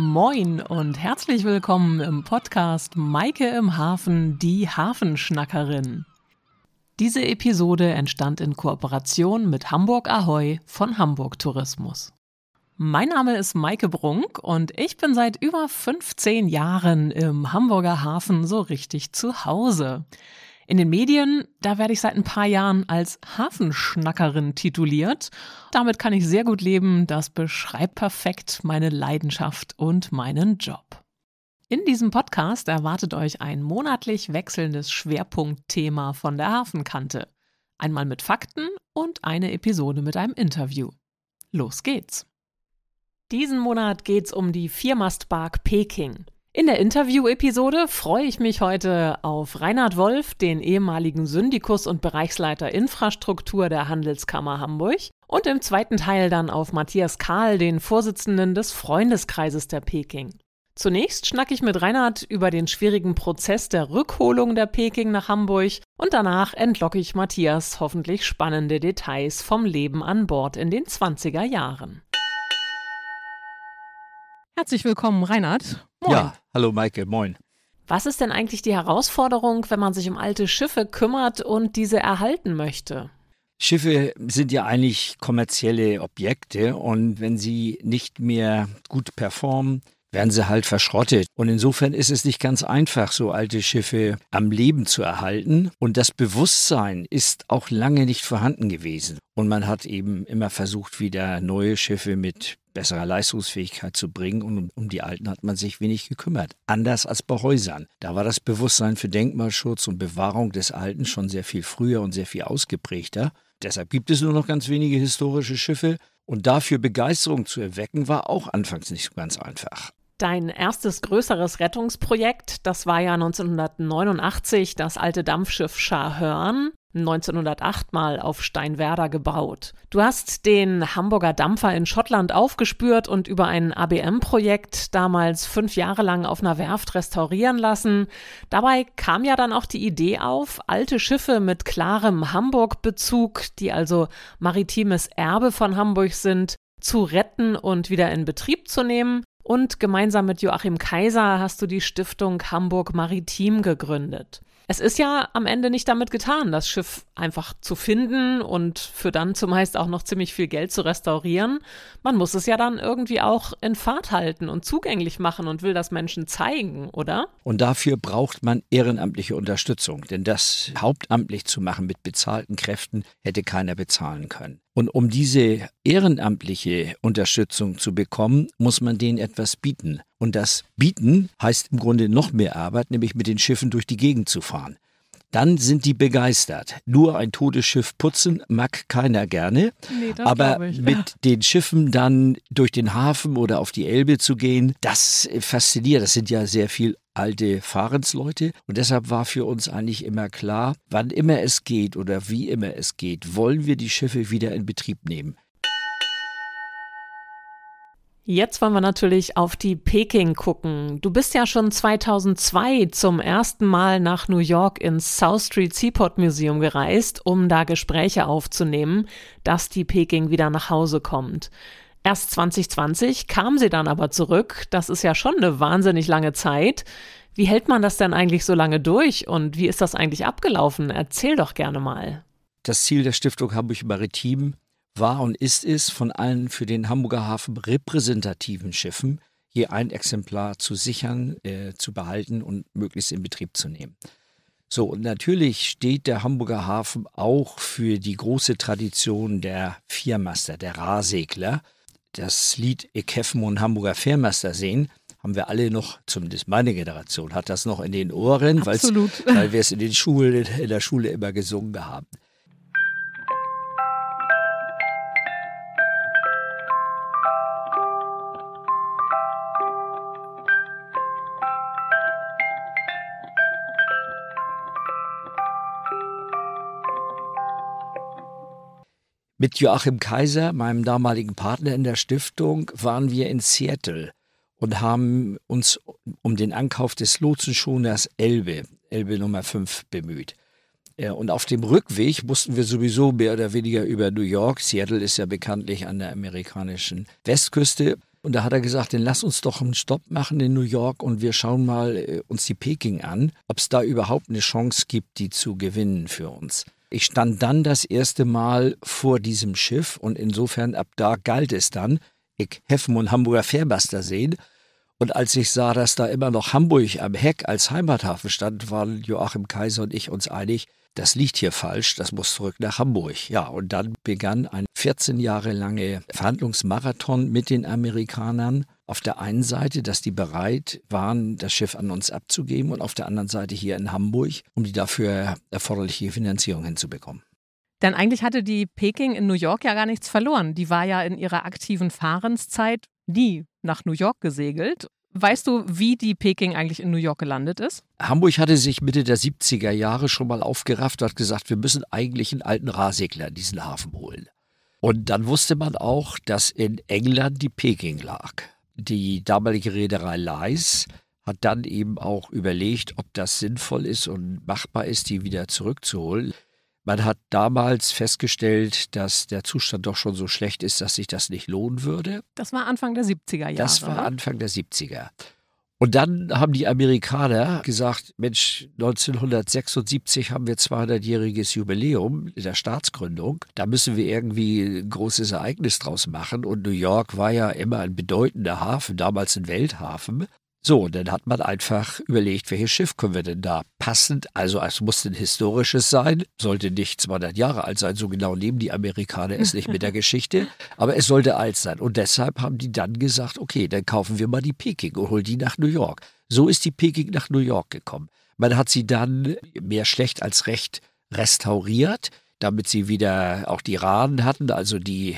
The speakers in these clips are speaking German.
Moin und herzlich willkommen im Podcast Maike im Hafen, die Hafenschnackerin. Diese Episode entstand in Kooperation mit Hamburg Ahoy von Hamburg Tourismus. Mein Name ist Maike Brunk und ich bin seit über 15 Jahren im Hamburger Hafen so richtig zu Hause. In den Medien, da werde ich seit ein paar Jahren als Hafenschnackerin tituliert. Damit kann ich sehr gut leben. Das beschreibt perfekt meine Leidenschaft und meinen Job. In diesem Podcast erwartet euch ein monatlich wechselndes Schwerpunktthema von der Hafenkante. Einmal mit Fakten und eine Episode mit einem Interview. Los geht's! Diesen Monat geht's um die Viermastbark Peking. In der Interview-Episode freue ich mich heute auf Reinhard Wolf, den ehemaligen Syndikus und Bereichsleiter Infrastruktur der Handelskammer Hamburg. Und im zweiten Teil dann auf Matthias Kahl, den Vorsitzenden des Freundeskreises der Peking. Zunächst schnacke ich mit Reinhard über den schwierigen Prozess der Rückholung der Peking nach Hamburg und danach entlocke ich Matthias hoffentlich spannende Details vom Leben an Bord in den 20er Jahren. Herzlich willkommen, Reinhard. Moin. Ja, hallo Maike, moin. Was ist denn eigentlich die Herausforderung, wenn man sich um alte Schiffe kümmert und diese erhalten möchte? Schiffe sind ja eigentlich kommerzielle Objekte und wenn sie nicht mehr gut performen, werden sie halt verschrottet. Und insofern ist es nicht ganz einfach, so alte Schiffe am Leben zu erhalten. Und das Bewusstsein ist auch lange nicht vorhanden gewesen. Und man hat eben immer versucht, wieder neue Schiffe mit besserer Leistungsfähigkeit zu bringen. Und um, die alten hat man sich wenig gekümmert. Anders als bei Häusern. Da war das Bewusstsein für Denkmalschutz und Bewahrung des Alten schon sehr viel früher und sehr viel ausgeprägter. Deshalb gibt es nur noch ganz wenige historische Schiffe. Und dafür Begeisterung zu erwecken, war auch anfangs nicht so ganz einfach. Dein erstes größeres Rettungsprojekt, das war ja 1989 das alte Dampfschiff Scharhörn, 1908 mal auf Steinwerder gebaut. Du hast den Hamburger Dampfer in Schottland aufgespürt und über ein ABM-Projekt damals fünf Jahre lang auf einer Werft restaurieren lassen. Dabei kam ja dann auch die Idee auf, alte Schiffe mit klarem Hamburg-Bezug, die also maritimes Erbe von Hamburg sind, zu retten und wieder in Betrieb zu nehmen. Und gemeinsam mit Joachim Kaiser hast du die Stiftung Hamburg Maritim gegründet. Es ist ja am Ende nicht damit getan, das Schiff einfach zu finden und für dann zumeist auch noch ziemlich viel Geld zu restaurieren. Man muss es ja dann irgendwie auch in Fahrt halten und zugänglich machen und will das Menschen zeigen, oder? Und dafür braucht man ehrenamtliche Unterstützung, denn das hauptamtlich zu machen mit bezahlten Kräften hätte keiner bezahlen können. Und um diese ehrenamtliche Unterstützung zu bekommen, muss man denen etwas bieten. Und das Bieten heißt im Grunde noch mehr Arbeit, nämlich mit den Schiffen durch die Gegend zu fahren dann sind die begeistert. Nur ein totes Schiff putzen mag keiner gerne. Nee, aber mit den Schiffen dann durch den Hafen oder auf die Elbe zu gehen, das fasziniert. Das sind ja sehr viel alte Fahrensleute. Und deshalb war für uns eigentlich immer klar, wann immer es geht oder wie immer es geht, wollen wir die Schiffe wieder in Betrieb nehmen. Jetzt wollen wir natürlich auf die Peking gucken. Du bist ja schon 2002 zum ersten Mal nach New York ins South Street Seaport Museum gereist, um da Gespräche aufzunehmen, dass die Peking wieder nach Hause kommt. Erst 2020 kam sie dann aber zurück. Das ist ja schon eine wahnsinnig lange Zeit. Wie hält man das denn eigentlich so lange durch und wie ist das eigentlich abgelaufen? Erzähl doch gerne mal. Das Ziel der Stiftung Hamburg Maritim war und ist es, von allen für den Hamburger Hafen repräsentativen Schiffen je ein Exemplar zu sichern, äh, zu behalten und möglichst in Betrieb zu nehmen. So, und natürlich steht der Hamburger Hafen auch für die große Tradition der Viermaster, der Rahsegler. Das Lied Ich Heffen und Hamburger Fährmaster sehen, haben wir alle noch, zumindest meine Generation, hat das noch in den Ohren, weil wir es in den Schulen, in der Schule immer gesungen haben. Mit Joachim Kaiser, meinem damaligen Partner in der Stiftung, waren wir in Seattle und haben uns um den Ankauf des Lotsenschoners Elbe, Elbe Nummer 5, bemüht. Und auf dem Rückweg mussten wir sowieso mehr oder weniger über New York. Seattle ist ja bekanntlich an der amerikanischen Westküste. Und da hat er gesagt, dann lass uns doch einen Stopp machen in New York und wir schauen mal äh, uns die Peking an, ob es da überhaupt eine Chance gibt, die zu gewinnen für uns. Ich stand dann das erste Mal vor diesem Schiff und insofern ab da galt es dann, ich Heffen und Hamburger Fährbaster sehen. Und als ich sah, dass da immer noch Hamburg am Heck als Heimathafen stand, waren Joachim Kaiser und ich uns einig, das liegt hier falsch, das muss zurück nach Hamburg. Ja, und dann begann ein 14 Jahre lange Verhandlungsmarathon mit den Amerikanern. Auf der einen Seite, dass die bereit waren, das Schiff an uns abzugeben und auf der anderen Seite hier in Hamburg, um die dafür erforderliche Finanzierung hinzubekommen. Denn eigentlich hatte die Peking in New York ja gar nichts verloren. Die war ja in ihrer aktiven Fahrenszeit nie nach New York gesegelt Weißt du, wie die Peking eigentlich in New York gelandet ist? Hamburg hatte sich Mitte der 70er Jahre schon mal aufgerafft und hat gesagt, wir müssen eigentlich einen alten Rahsegler in diesen Hafen holen. Und dann wusste man auch, dass in England die Peking lag. Die damalige Reederei Leis hat dann eben auch überlegt, ob das sinnvoll ist und machbar ist, die wieder zurückzuholen. Man hat damals festgestellt, dass der Zustand doch schon so schlecht ist, dass sich das nicht lohnen würde. Das war Anfang der 70er Jahre. Das war Anfang der 70er. Und dann haben die Amerikaner gesagt, Mensch, 1976 haben wir 200-jähriges Jubiläum der Staatsgründung. Da müssen wir irgendwie ein großes Ereignis draus machen. Und New York war ja immer ein bedeutender Hafen, damals ein Welthafen. So, und dann hat man einfach überlegt, welches Schiff können wir denn da passend, also es musste ein historisches sein, sollte nicht 200 Jahre alt sein, so genau nehmen die Amerikaner es nicht mit der Geschichte, aber es sollte alt sein. Und deshalb haben die dann gesagt, okay, dann kaufen wir mal die Peking und holen die nach New York. So ist die Peking nach New York gekommen. Man hat sie dann mehr schlecht als recht restauriert, damit sie wieder auch die Rahen hatten, also die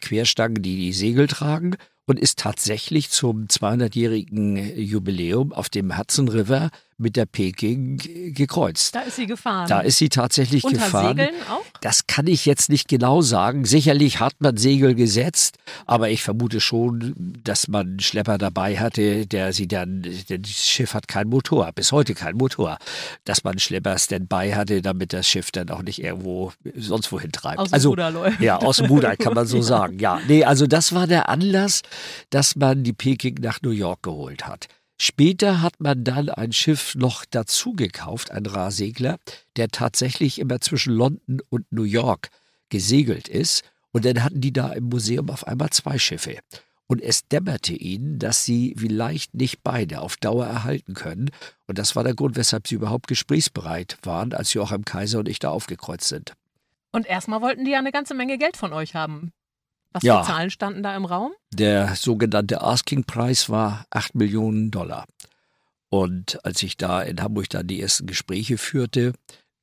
Querstangen, die die Segel tragen und ist tatsächlich zum 200-jährigen Jubiläum auf dem Hudson River mit der Peking gekreuzt. Da ist sie gefahren. Da ist sie tatsächlich Unter gefahren. Segeln auch? Das kann ich jetzt nicht genau sagen. Sicherlich hat man Segel gesetzt, aber ich vermute schon, dass man einen Schlepper dabei hatte, der sie dann, denn das Schiff hat keinen Motor, bis heute keinen Motor, dass man einen Schlepper Standby hatte, damit das Schiff dann auch nicht irgendwo sonst wohin treibt. Aus dem also, Ruder läuft. Ja, aus dem Ruder kann man so ja. sagen. Ja, nee, also das war der Anlass, dass man die Peking nach New York geholt hat. Später hat man dann ein Schiff noch dazu gekauft, ein Rahsegler, der tatsächlich immer zwischen London und New York gesegelt ist. Und dann hatten die da im Museum auf einmal zwei Schiffe. Und es dämmerte ihnen, dass sie vielleicht nicht beide auf Dauer erhalten können. Und das war der Grund, weshalb sie überhaupt gesprächsbereit waren, als Joachim Kaiser und ich da aufgekreuzt sind. Und erstmal wollten die ja eine ganze Menge Geld von euch haben. Was Ja. für Zahlen standen da im Raum? Der sogenannte Asking-Preis war 8 Millionen Dollar. Und als ich da in Hamburg dann die ersten Gespräche führte,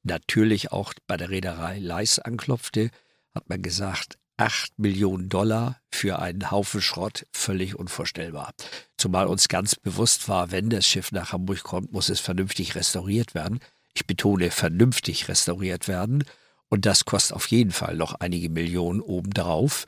natürlich auch bei der Reederei Leis anklopfte, hat man gesagt, 8 Millionen Dollar für einen Haufen Schrott völlig unvorstellbar. Zumal uns ganz bewusst war, wenn das Schiff nach Hamburg kommt, muss es vernünftig restauriert werden. Ich betone, vernünftig restauriert werden. Und das kostet auf jeden Fall noch einige Millionen obendrauf.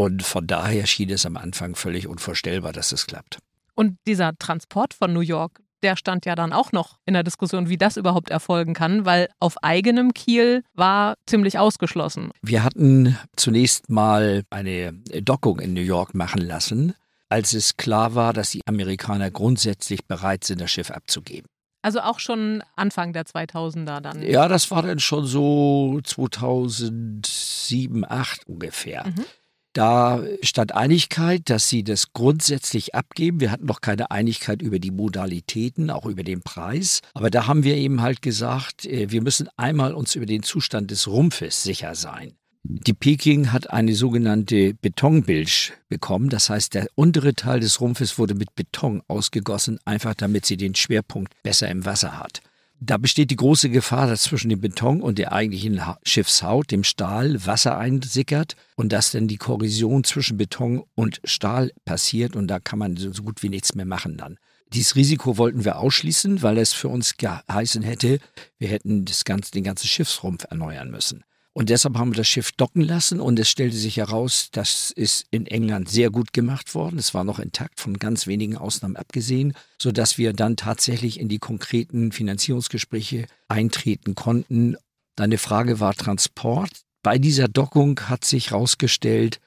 Und von daher schien es am Anfang völlig unvorstellbar, dass es klappt. Und dieser Transport von New York, der stand ja dann auch noch in der Diskussion, wie das überhaupt erfolgen kann, weil auf eigenem Kiel war ziemlich ausgeschlossen. Wir hatten zunächst mal eine Dockung in New York machen lassen, als es klar war, dass die Amerikaner grundsätzlich bereit sind, das Schiff abzugeben. Also auch schon Anfang der 2000er dann. Ja, das war dann schon so 2007, 2008 ungefähr. Mhm. Da stand Einigkeit, dass sie das grundsätzlich abgeben. Wir hatten noch keine Einigkeit über die Modalitäten, auch über den Preis. Aber da haben wir eben halt gesagt, äh, wir müssen einmal uns über den Zustand des Rumpfes sicher sein. Die Peking hat eine sogenannte Betonbilge bekommen. Das heißt, der untere Teil des Rumpfes wurde mit Beton ausgegossen, einfach damit sie den Schwerpunkt besser im Wasser hat. Da besteht die große Gefahr, dass zwischen dem Beton und der eigentlichen Ha- Schiffshaut, dem Stahl, Wasser einsickert und dass dann die Korrosion zwischen Beton und Stahl passiert und da kann man so so gut wie nichts mehr machen dann. Dieses Risiko wollten wir ausschließen, weil es für uns geheißen hätte, wir hätten das ganze, den ganzen Schiffsrumpf erneuern müssen. Und deshalb haben wir das Schiff docken lassen und es stellte sich heraus, das ist in England sehr gut gemacht worden. Es war noch intakt, von ganz wenigen Ausnahmen abgesehen, sodass wir dann tatsächlich in die konkreten Finanzierungsgespräche eintreten konnten. Deine Frage war Transport. Bei dieser Dockung hat sich herausgestellt,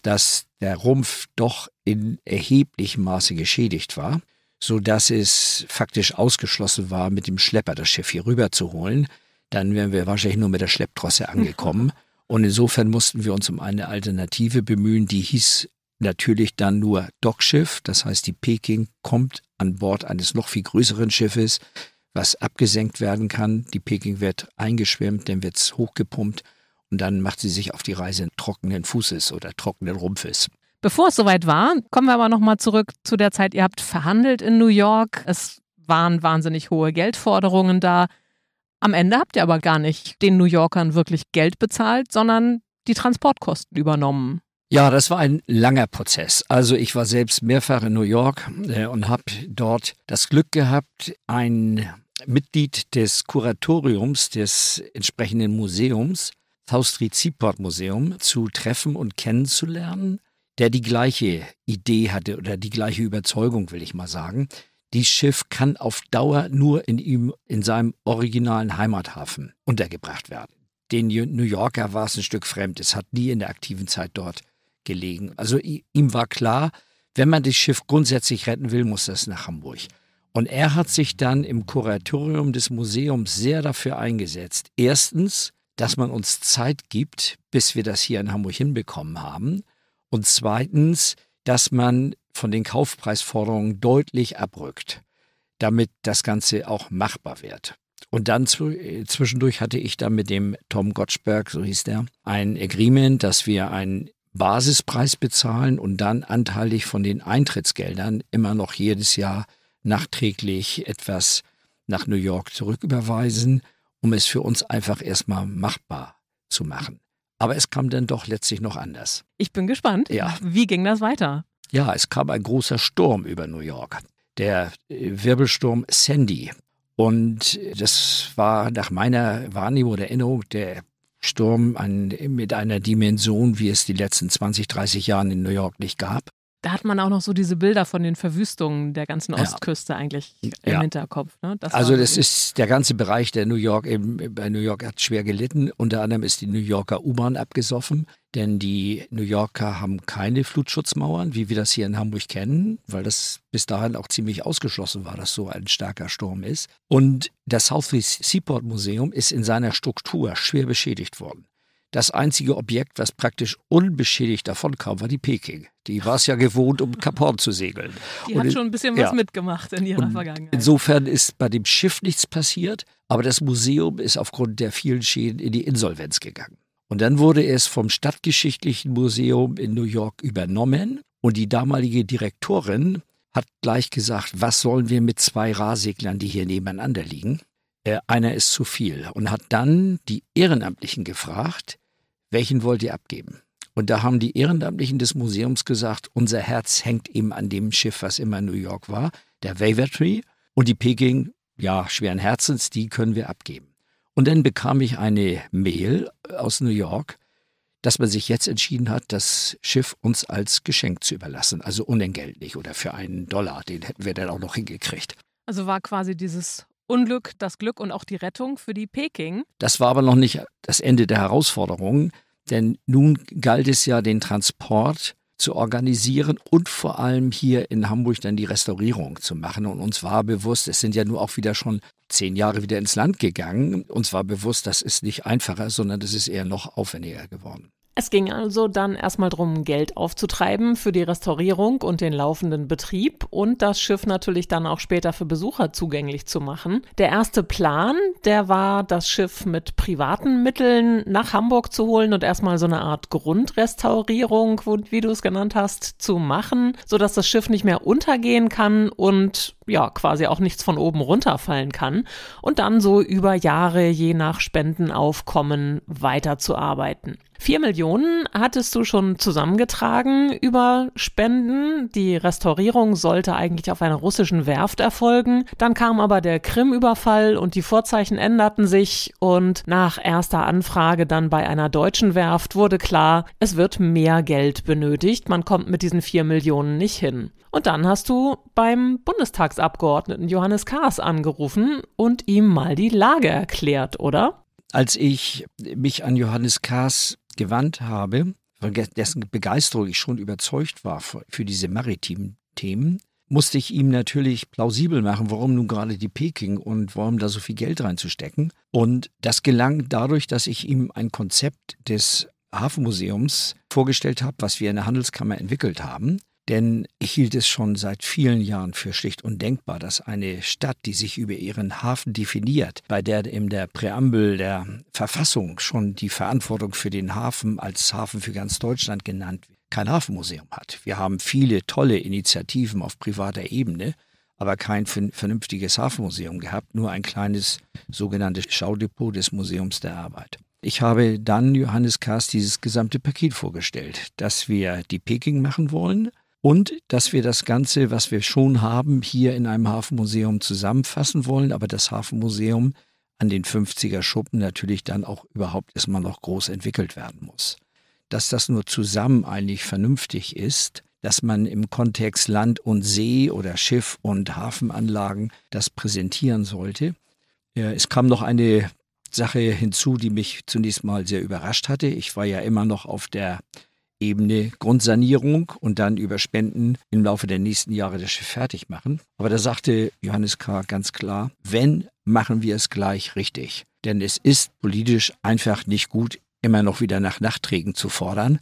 dass der Rumpf doch in erheblichem Maße geschädigt war, so dass es faktisch ausgeschlossen war, mit dem Schlepper das Schiff hier rüber zu holen. Dann wären wir wahrscheinlich nur mit der Schlepptrosse angekommen. Und insofern mussten wir uns um eine Alternative bemühen, die hieß natürlich dann nur Dockschiff. Das heißt, die Peking kommt an Bord eines noch viel größeren Schiffes, was abgesenkt werden kann. Die Peking wird eingeschwemmt, dann wird es hochgepumpt und dann macht sie sich auf die Reise trockenen Fußes oder trockenen Rumpfes. Bevor es soweit war, kommen wir aber nochmal zurück zu der Zeit, ihr habt verhandelt in New York. Es waren wahnsinnig hohe Geldforderungen da. Am Ende habt ihr aber gar nicht den New Yorkern wirklich Geld bezahlt, sondern die Transportkosten übernommen. Ja, das war ein langer Prozess. Also ich war selbst mehrfach in New York äh, und habe dort das Glück gehabt, ein Mitglied des Kuratoriums des entsprechenden Museums, South Street Seaport Museum, zu treffen und kennenzulernen, der die gleiche Idee hatte oder die gleiche Überzeugung, will ich mal sagen. Dieses Schiff kann auf Dauer nur in ihm, in seinem originalen Heimathafen untergebracht werden. Den New Yorker war es ein Stück fremd. Es hat nie in der aktiven Zeit dort gelegen. Also ihm war klar, wenn man das Schiff grundsätzlich retten will, muss das nach Hamburg. Und er hat sich dann im Kuratorium des Museums sehr dafür eingesetzt. Erstens, dass man uns Zeit gibt, bis wir das hier in Hamburg hinbekommen haben. Und zweitens, dass man von den Kaufpreisforderungen deutlich abrückt, damit das Ganze auch machbar wird. Und dann zwischendurch hatte ich dann mit dem Tom Gottschberg, so hieß der, ein Agreement, dass wir einen Basispreis bezahlen und dann anteilig von den Eintrittsgeldern immer noch jedes Jahr nachträglich etwas nach New York zurücküberweisen, um es für uns einfach erstmal machbar zu machen. Aber es kam dann doch letztlich noch anders. Ich bin gespannt. Ja. Wie ging das weiter? Ja, es kam ein großer Sturm über New York. Der äh, Wirbelsturm Sandy. Und das war nach meiner Wahrnehmung oder Erinnerung der Sturm an, mit einer Dimension, wie es die letzten 20, 30 Jahre in New York nicht gab. Da hat man auch noch so diese Bilder von den Verwüstungen der ganzen Ostküste ja. eigentlich im ja. Hinterkopf. Ne? Das also das ist der ganze Bereich der New York, eben bei New York hat schwer gelitten. Unter anderem ist die New Yorker U-Bahn abgesoffen, denn die New Yorker haben keine Flutschutzmauern, wie wir das hier in Hamburg kennen, weil das bis dahin auch ziemlich ausgeschlossen war, dass so ein starker Sturm ist. Und das Southeast Seaport Museum ist in seiner Struktur schwer beschädigt worden. Das einzige Objekt, was praktisch unbeschädigt davonkam, war die Peking. Die war es ja gewohnt, um Kap Horn zu segeln. Die und hat schon ein bisschen was mitgemacht in ihrer Vergangenheit. Insofern ist bei dem Schiff nichts passiert, aber das Museum ist aufgrund der vielen Schäden in die Insolvenz gegangen. Und dann wurde es vom Stadtgeschichtlichen Museum in New York übernommen und die damalige Direktorin hat gleich gesagt, was sollen wir mit zwei Rahseglern, die hier nebeneinander liegen? Äh, einer ist zu viel und hat dann die Ehrenamtlichen gefragt, welchen wollt ihr abgeben? Und da haben die Ehrenamtlichen des Museums gesagt, unser Herz hängt eben an dem Schiff, was immer in New York war, der Wavertree. Und die Peking, ja, schweren Herzens, die können wir abgeben. Und dann bekam ich eine Mail aus New York, dass man sich jetzt entschieden hat, das Schiff uns als Geschenk zu überlassen, also unentgeltlich oder für einen Dollar, den hätten wir dann auch noch hingekriegt. Also war quasi dieses Unglück, das Glück und auch die Rettung für die Peking. Das war aber noch nicht das Ende der Herausforderungen, denn nun galt es ja, den Transport zu organisieren und vor allem hier in Hamburg dann die Restaurierung zu machen. Und uns war bewusst, es sind ja nur auch wieder schon zehn Jahre wieder ins Land gegangen. Uns war bewusst, das ist nicht einfacher, sondern das ist eher noch aufwendiger geworden. Es ging also dann erstmal darum, Geld aufzutreiben für die Restaurierung und den laufenden Betrieb und das Schiff natürlich dann auch später für Besucher zugänglich zu machen. Der erste Plan, der war, das Schiff mit privaten Mitteln nach Hamburg zu holen und erstmal so eine Art Grundrestaurierung, wie du es genannt hast, zu machen, sodass das Schiff nicht mehr untergehen kann und ja, quasi auch nichts von oben runterfallen kann und dann so über Jahre je nach Spendenaufkommen weiterzuarbeiten. Vier Millionen hattest du schon zusammengetragen über Spenden. Die Restaurierung sollte eigentlich auf einer russischen Werft erfolgen. Dann kam aber der Krim-Überfall und die Vorzeichen änderten sich und nach erster Anfrage dann bei einer deutschen Werft wurde klar, es wird mehr Geld benötigt. Man kommt mit diesen vier Millionen nicht hin. Und dann hast du beim Bundestagsabgeordneten Johannes Kahrs angerufen und ihm mal die Lage erklärt, oder? Als ich mich an Johannes Kahrs gewandt habe, von dessen Begeisterung ich schon überzeugt war für diese maritimen Themen, musste ich ihm natürlich plausibel machen, warum nun gerade die Peking und warum da so viel Geld reinzustecken. Und das gelang dadurch, dass ich ihm ein Konzept des Hafenmuseums vorgestellt habe, was wir in der Handelskammer entwickelt haben. Denn ich hielt es schon seit vielen Jahren für schlicht undenkbar, dass eine Stadt, die sich über ihren Hafen definiert, bei der in der Präambel der Verfassung schon die Verantwortung für den Hafen als Hafen für ganz Deutschland genannt wird, kein Hafenmuseum hat. Wir haben viele tolle Initiativen auf privater Ebene, aber kein vernünftiges Hafenmuseum gehabt, nur ein kleines sogenanntes Schaudepot des Museums der Arbeit. Ich habe dann Johannes Kahrs dieses gesamte Paket vorgestellt, dass wir die Peking machen wollen, und dass wir das Ganze, was wir schon haben, hier in einem Hafenmuseum zusammenfassen wollen, aber das Hafenmuseum an den 50er Schuppen natürlich dann auch überhaupt erstmal noch groß entwickelt werden muss. Dass das nur zusammen eigentlich vernünftig ist, dass man im Kontext Land und See oder Schiff und Hafenanlagen das präsentieren sollte. Es kam noch eine Sache hinzu, die mich zunächst mal sehr überrascht hatte. Ich war ja immer noch auf der Ebene Grundsanierung und dann über Spenden im Laufe der nächsten Jahre das Schiff fertig machen. Aber da sagte Johannes K. ganz klar, wenn, machen wir es gleich richtig. Denn es ist politisch einfach nicht gut, immer noch wieder nach Nachträgen zu fordern.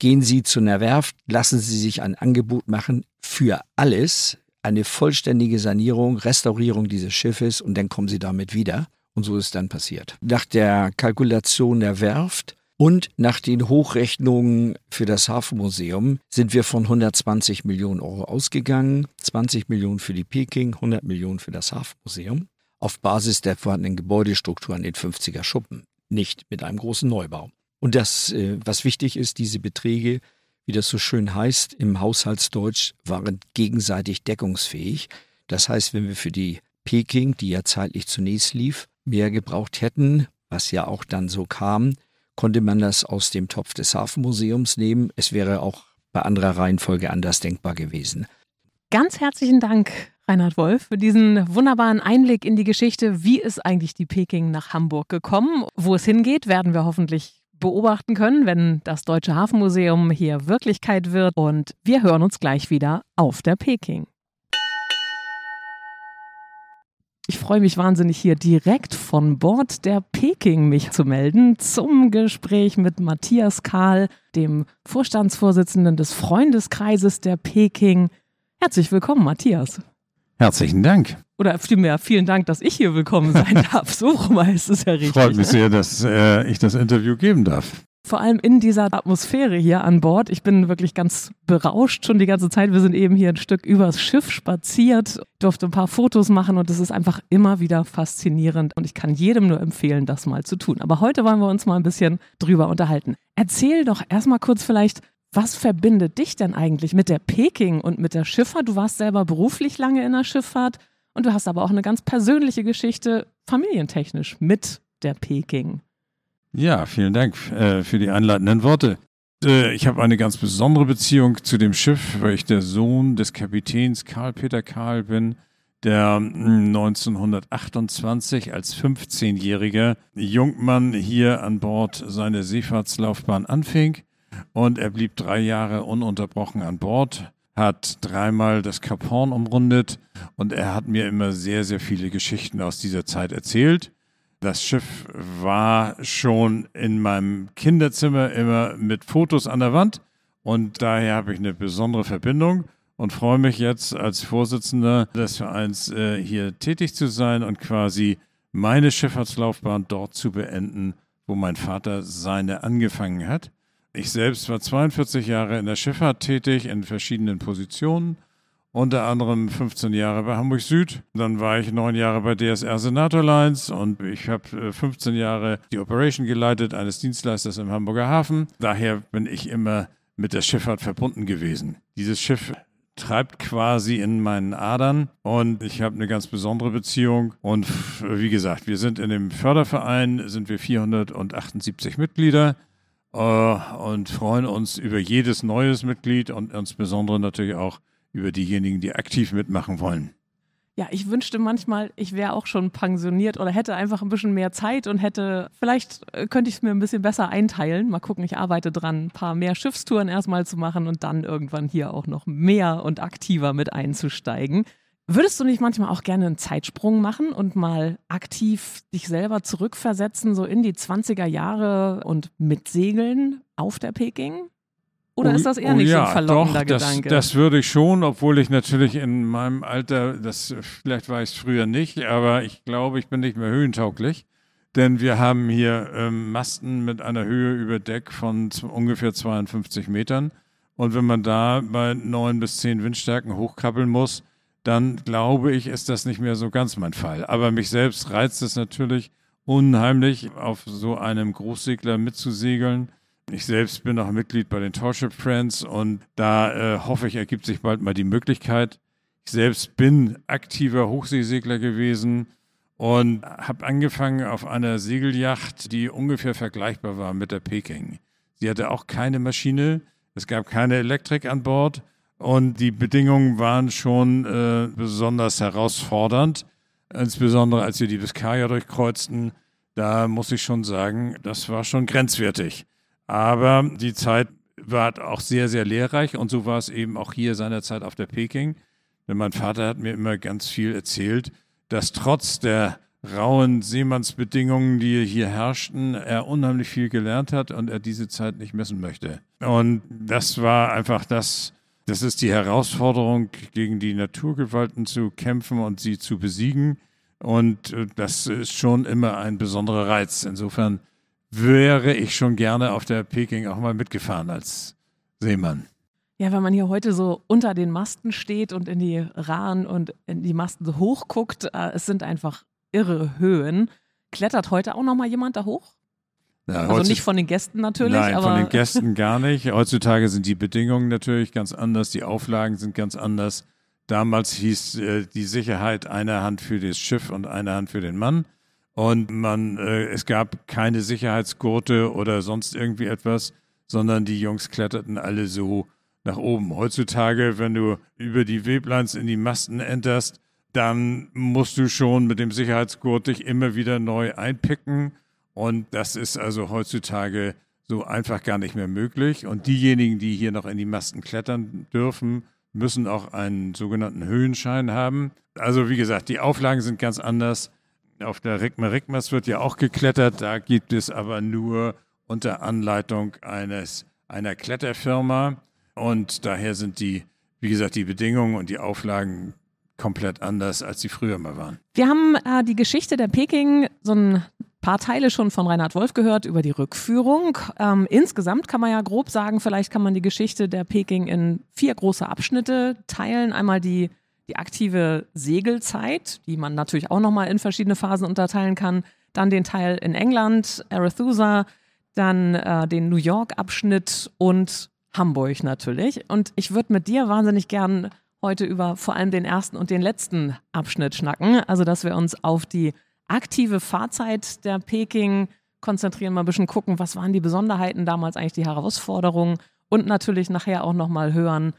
Gehen Sie zu einer Werft, lassen Sie sich ein Angebot machen für alles, eine vollständige Sanierung, Restaurierung dieses Schiffes und dann kommen Sie damit wieder. Und so ist dann passiert. Nach der Kalkulation der Werft und nach den Hochrechnungen für das Hafenmuseum sind wir von 120 Millionen Euro ausgegangen. 20 Millionen für die Peking, 100 Millionen für das Hafenmuseum. Auf Basis der vorhandenen Gebäudestruktur an den 50er Schuppen. Nicht mit einem großen Neubau. Und das, äh, was wichtig ist, diese Beträge, wie das so schön heißt, im Haushaltsdeutsch waren gegenseitig deckungsfähig. Das heißt, wenn wir für die Peking, die ja zeitlich zunächst lief, mehr gebraucht hätten, was ja auch dann so kam, konnte man das aus dem Topf des Hafenmuseums nehmen. Es wäre auch bei anderer Reihenfolge anders denkbar gewesen. Ganz herzlichen Dank, Reinhard Wolf, für diesen wunderbaren Einblick in die Geschichte. Wie ist eigentlich die Peking nach Hamburg gekommen? Wo es hingeht, werden wir hoffentlich beobachten können, wenn das Deutsche Hafenmuseum hier Wirklichkeit wird. Und wir hören uns gleich wieder auf der Peking. Ich freue mich wahnsinnig hier direkt von Bord der Peking mich zu melden zum Gespräch mit Matthias Kahl, dem Vorstandsvorsitzenden des Freundeskreises der Peking. Herzlich willkommen, Matthias. Herzlichen Dank. Oder vielmehr vielen Dank, dass ich hier willkommen sein darf. So rum heißt es ja richtig. Freut mich ne? sehr, dass äh, ich das Interview geben darf vor allem in dieser Atmosphäre hier an Bord. Ich bin wirklich ganz berauscht schon die ganze Zeit. Wir sind eben hier ein Stück übers Schiff spaziert, durfte ein paar Fotos machen und es ist einfach immer wieder faszinierend und ich kann jedem nur empfehlen, das mal zu tun. Aber heute wollen wir uns mal ein bisschen drüber unterhalten. Erzähl doch erstmal kurz vielleicht, was verbindet dich denn eigentlich mit der Peking und mit der Schifffahrt? Du warst selber beruflich lange in der Schifffahrt und du hast aber auch eine ganz persönliche Geschichte familientechnisch mit der Peking. Ja, vielen Dank äh, für die einleitenden Worte. Äh, ich habe eine ganz besondere Beziehung zu dem Schiff, weil ich der Sohn des Kapitäns Karl-Peter Karl bin, der 1928 hm, als 15-jähriger Jungmann hier an Bord seine Seefahrtslaufbahn anfing und er blieb drei Jahre ununterbrochen an Bord, hat dreimal das Kap Horn umrundet und er hat mir immer sehr, sehr viele Geschichten aus dieser Zeit erzählt. Das Schiff war schon in meinem Kinderzimmer immer mit Fotos an der Wand und daher habe ich eine besondere Verbindung und freue mich jetzt als Vorsitzender des Vereins äh, hier tätig zu sein und quasi meine Schifffahrtslaufbahn dort zu beenden, wo mein Vater seine angefangen hat. Ich selbst war 42 Jahre in der Schifffahrt tätig in verschiedenen Positionen unter anderem 15 Jahre bei Hamburg Süd. Dann war ich neun Jahre bei DSR Senator Lines und ich habe 15 äh, Jahre die Operation geleitet eines Dienstleisters im Hamburger Hafen. Daher bin ich immer mit der Schifffahrt verbunden gewesen. Dieses Schiff treibt quasi in meinen Adern und ich habe eine ganz besondere Beziehung. Und wie gesagt, wir sind in dem Förderverein, sind wir 478 Mitglieder äh, und freuen uns über jedes neues Mitglied und insbesondere natürlich auch über diejenigen, die aktiv mitmachen wollen. Ja, ich wünschte manchmal, ich wäre auch schon pensioniert oder hätte einfach ein bisschen mehr Zeit und hätte, vielleicht äh, könnte ich es mir ein bisschen besser einteilen. Mal gucken, ich arbeite dran, ein paar mehr Schiffstouren erstmal zu machen und dann irgendwann hier auch noch mehr und aktiver mit einzusteigen. Würdest du nicht manchmal auch gerne einen Zeitsprung machen und mal aktiv dich selber zurückversetzen, so in die 20er Jahre und mitsegeln auf der Peking? Oder oh, ist das eher oh nicht ja, so ein verlockender doch, das, Gedanke? Das würde ich schon, obwohl ich natürlich in meinem Alter, das vielleicht war ich es früher nicht, aber ich glaube, ich bin nicht mehr höhentauglich. Denn wir haben hier ähm, Masten mit einer Höhe über Deck von ungefähr 52 Metern. Und wenn man da bei neun bis zehn Windstärken hochkrabbeln muss, dann glaube ich, ist das nicht mehr so ganz mein Fall. Aber mich selbst reizt es natürlich unheimlich, auf so einem Großsegler mitzusegeln. Ich selbst bin auch Mitglied bei den Torship Friends und da äh, hoffe ich, ergibt sich bald mal die Möglichkeit. Ich selbst bin aktiver Hochseesegler gewesen und habe angefangen auf einer Segelyacht, die ungefähr vergleichbar war mit der Peking. Sie hatte auch keine Maschine, es gab keine Elektrik an Bord und die Bedingungen waren schon äh, besonders herausfordernd, insbesondere als wir die Biskaya durchkreuzten. Da muss ich schon sagen, das war schon grenzwertig. Aber die Zeit war auch sehr, sehr lehrreich und so war es eben auch hier seinerzeit auf der Peking. Denn mein Vater hat mir immer ganz viel erzählt, dass trotz der rauen Seemannsbedingungen, die hier herrschten, er unheimlich viel gelernt hat und er diese Zeit nicht missen möchte. Und das war einfach das, das ist die Herausforderung, gegen die Naturgewalten zu kämpfen und sie zu besiegen. Und äh, das ist schon immer ein besonderer Reiz. Insofern wäre ich schon gerne auf der Peking auch mal mitgefahren als Seemann. Ja, wenn man hier heute so unter den Masten steht und in die Rahen und in die Masten so hochguckt, äh, es sind einfach irre Höhen. Klettert heute auch noch mal jemand da hoch? Ja, also nicht von den Gästen natürlich. Nein, aber von den Gästen gar nicht. Heutzutage sind die Bedingungen natürlich ganz anders, die Auflagen sind ganz anders. Damals hieß äh, die Sicherheit eine Hand für das Schiff und eine Hand für den Mann. Und man, äh, es gab keine Sicherheitsgurte oder sonst irgendwie etwas, sondern die Jungs kletterten alle so nach oben. Heutzutage, wenn du über die Weblines in die Masten enterst, dann musst du schon mit dem Sicherheitsgurt dich immer wieder neu einpicken. Und das ist also heutzutage so einfach gar nicht mehr möglich. Und diejenigen, die hier noch in die Masten klettern dürfen, müssen auch einen sogenannten Höhenschein haben. Also wie gesagt, die Auflagen sind ganz anders. Auf der Rigma Rigmas wird ja auch geklettert, da gibt es aber nur unter Anleitung eines, einer Kletterfirma und daher sind die, wie gesagt, die Bedingungen und die Auflagen komplett anders, als sie früher mal waren. Wir haben äh, die Geschichte der Peking so ein paar Teile schon von Reinhard Wolf gehört über die Rückführung. Ähm, insgesamt kann man ja grob sagen, vielleicht kann man die Geschichte der Peking in vier große Abschnitte teilen. Einmal die die aktive Segelzeit, die man natürlich auch nochmal in verschiedene Phasen unterteilen kann, dann den Teil in England, Arethusa, dann äh, den New York-Abschnitt und Hamburg natürlich. Und ich würde mit dir wahnsinnig gern heute über vor allem den ersten und den letzten Abschnitt schnacken. Also, dass wir uns auf die aktive Fahrzeit der Peking konzentrieren, mal ein bisschen gucken, was waren die Besonderheiten damals eigentlich, die Herausforderungen und natürlich nachher auch nochmal hören,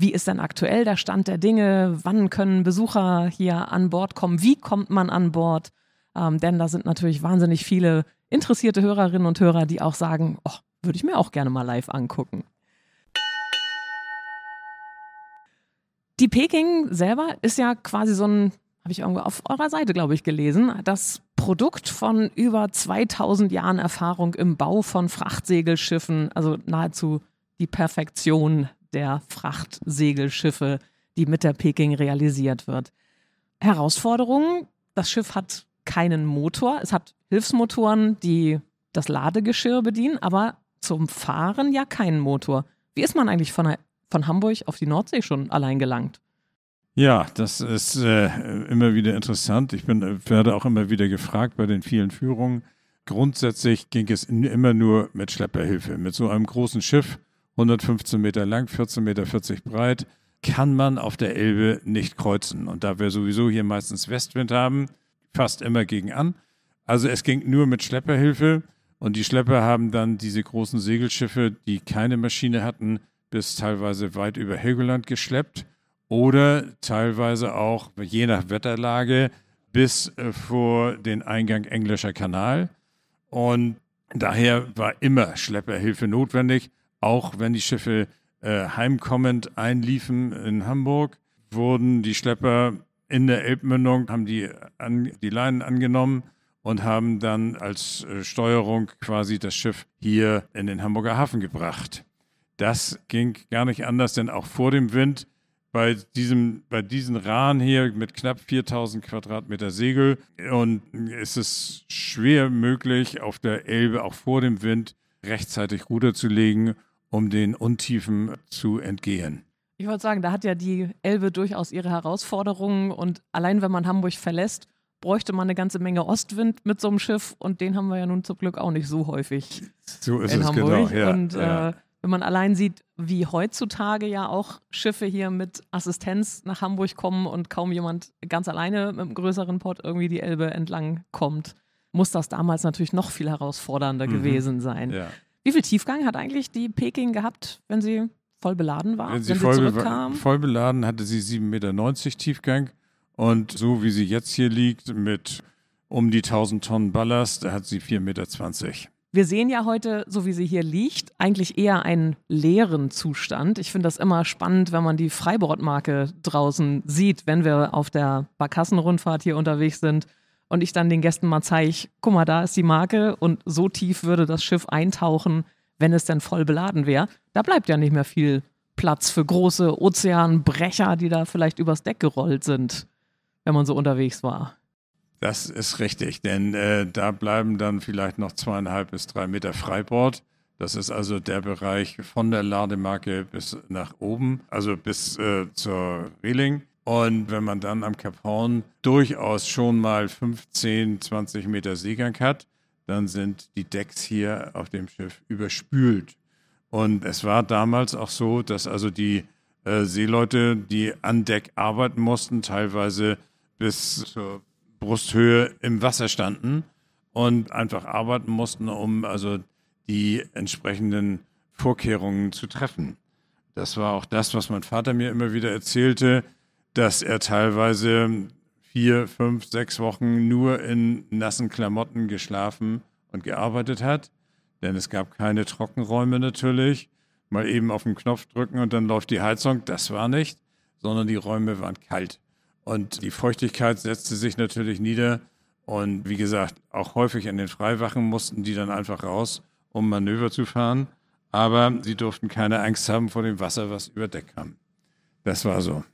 wie ist denn aktuell der Stand der Dinge? Wann können Besucher hier an Bord kommen? Wie kommt man an Bord? Ähm, denn da sind natürlich wahnsinnig viele interessierte Hörerinnen und Hörer, die auch sagen, oh, würde ich mir auch gerne mal live angucken. Die Peking selber ist ja quasi so ein, habe ich irgendwo auf eurer Seite, glaube ich, gelesen, das Produkt von über 2000 Jahren Erfahrung im Bau von Frachtsegelschiffen, also nahezu die Perfektion der Frachtsegelschiffe, die mit der Peking realisiert wird. Herausforderung, das Schiff hat keinen Motor, es hat Hilfsmotoren, die das Ladegeschirr bedienen, aber zum Fahren ja keinen Motor. Wie ist man eigentlich von, von Hamburg auf die Nordsee schon allein gelangt? Ja, das ist äh, immer wieder interessant. Ich bin, werde auch immer wieder gefragt bei den vielen Führungen. Grundsätzlich ging es immer nur mit Schlepperhilfe. Mit so einem großen Schiff 115 Meter lang, 14,40 Meter breit, kann man auf der Elbe nicht kreuzen. Und da wir sowieso hier meistens Westwind haben, fast immer gegen an. Also es ging nur mit Schlepperhilfe. Und die Schlepper haben dann diese großen Segelschiffe, die keine Maschine hatten, bis teilweise weit über Helgoland geschleppt. oder teilweise auch, je nach Wetterlage, bis äh, vor den Eingang Englischer Kanal. Und daher war immer Schlepperhilfe notwendig, auch wenn die Schiffe äh, heimkommend einliefen in Hamburg, wurden die Schlepper in der Elbmündung, haben die, an, die Leinen angenommen und haben dann als äh, Steuerung quasi das Schiff hier in den Hamburger Hafen gebracht. Das ging gar nicht anders, denn auch vor dem Wind bei diesem, bei diesen Rahn hier mit knapp 4000 Quadratmeter Segel und ist es schwer möglich, auf der Elbe auch vor dem Wind rechtzeitig Ruder zu legen, um den Untiefen zu entgehen. Ich wollte sagen, da hat ja die Elbe durchaus ihre Herausforderungen und allein wenn man Hamburg verlässt, bräuchte man eine ganze Menge Ostwind mit so einem Schiff und den haben wir ja nun zum Glück auch nicht so häufig. So ist in es Hamburg. genau. Ja, und ja. Äh, wenn man allein sieht, wie heutzutage ja auch Schiffe hier mit Assistenz nach Hamburg kommen und kaum jemand ganz alleine mit einem größeren Port irgendwie die Elbe entlang kommt, muss das damals natürlich noch viel herausfordernder Mhm. gewesen sein. ja. Wie viel Tiefgang hat eigentlich die Peking gehabt, wenn sie voll beladen war? Wenn sie, wenn voll, zurückkam? voll beladen hatte sie 7,90 Meter Tiefgang und so wie sie jetzt hier liegt mit um die 1000 Tonnen Ballast, hat sie 4,20 Meter. Wir sehen ja heute, so wie sie hier liegt, eigentlich eher einen leeren Zustand. Ich finde das immer spannend, wenn man die Freibordmarke draußen sieht, wenn wir auf der Barkassenrundfahrt hier unterwegs sind und ich dann den Gästen mal zeige, guck mal, da ist die Marke und so tief würde das Schiff eintauchen, wenn es denn voll beladen wäre. Da bleibt ja nicht mehr viel Platz für große Ozeanbrecher, die da vielleicht übers Deck gerollt sind, wenn man so unterwegs war. Das ist richtig, denn äh, da bleiben dann vielleicht noch zweieinhalb bis drei Meter Freibord. Das ist also der Bereich von der Lademarke bis nach oben, also bis äh, zur Reling. Und wenn man dann am Cap Horn durchaus schon mal 15, 20 Meter Seegang hat, dann sind die Decks hier auf dem Schiff überspült. Und es war damals auch so, dass also die äh, Seeleute, die an Deck arbeiten mussten, teilweise bis zur Brusthöhe im Wasser standen und einfach arbeiten mussten, um also die entsprechenden Vorkehrungen zu treffen. Das war auch das, was mein Vater mir immer wieder erzählte, dass er teilweise vier, fünf, sechs Wochen nur in nassen Klamotten geschlafen und gearbeitet hat. Denn es gab keine Trockenräume natürlich. Mal eben auf den Knopf drücken und dann läuft die Heizung. Das war nicht, sondern die Räume waren kalt. Und die Feuchtigkeit setzte sich natürlich nieder. Und wie gesagt, auch häufig in den Freiwachen mussten die dann einfach raus, um Manöver zu fahren. Aber sie durften keine Angst haben vor dem Wasser, was über Deck kam. Das war so.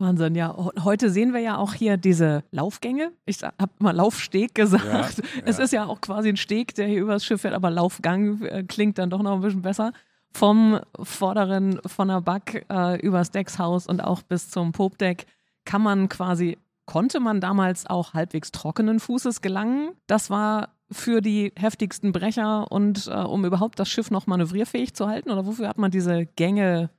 Wahnsinn, ja. Heute sehen wir ja auch hier diese Laufgänge. Ich habe immer Laufsteg gesagt. Ja, Es ja. ist ja auch quasi ein Steg, der hier übers Schiff fährt, aber Laufgang äh, klingt dann doch noch ein bisschen besser. Vom vorderen, von der Back äh, übers Deckshaus und auch bis zum Popdeck kann man quasi, konnte man damals auch halbwegs trockenen Fußes gelangen. Das war für die heftigsten Brecher und äh, um überhaupt das Schiff noch manövrierfähig zu halten? Oder wofür hat man diese Gänge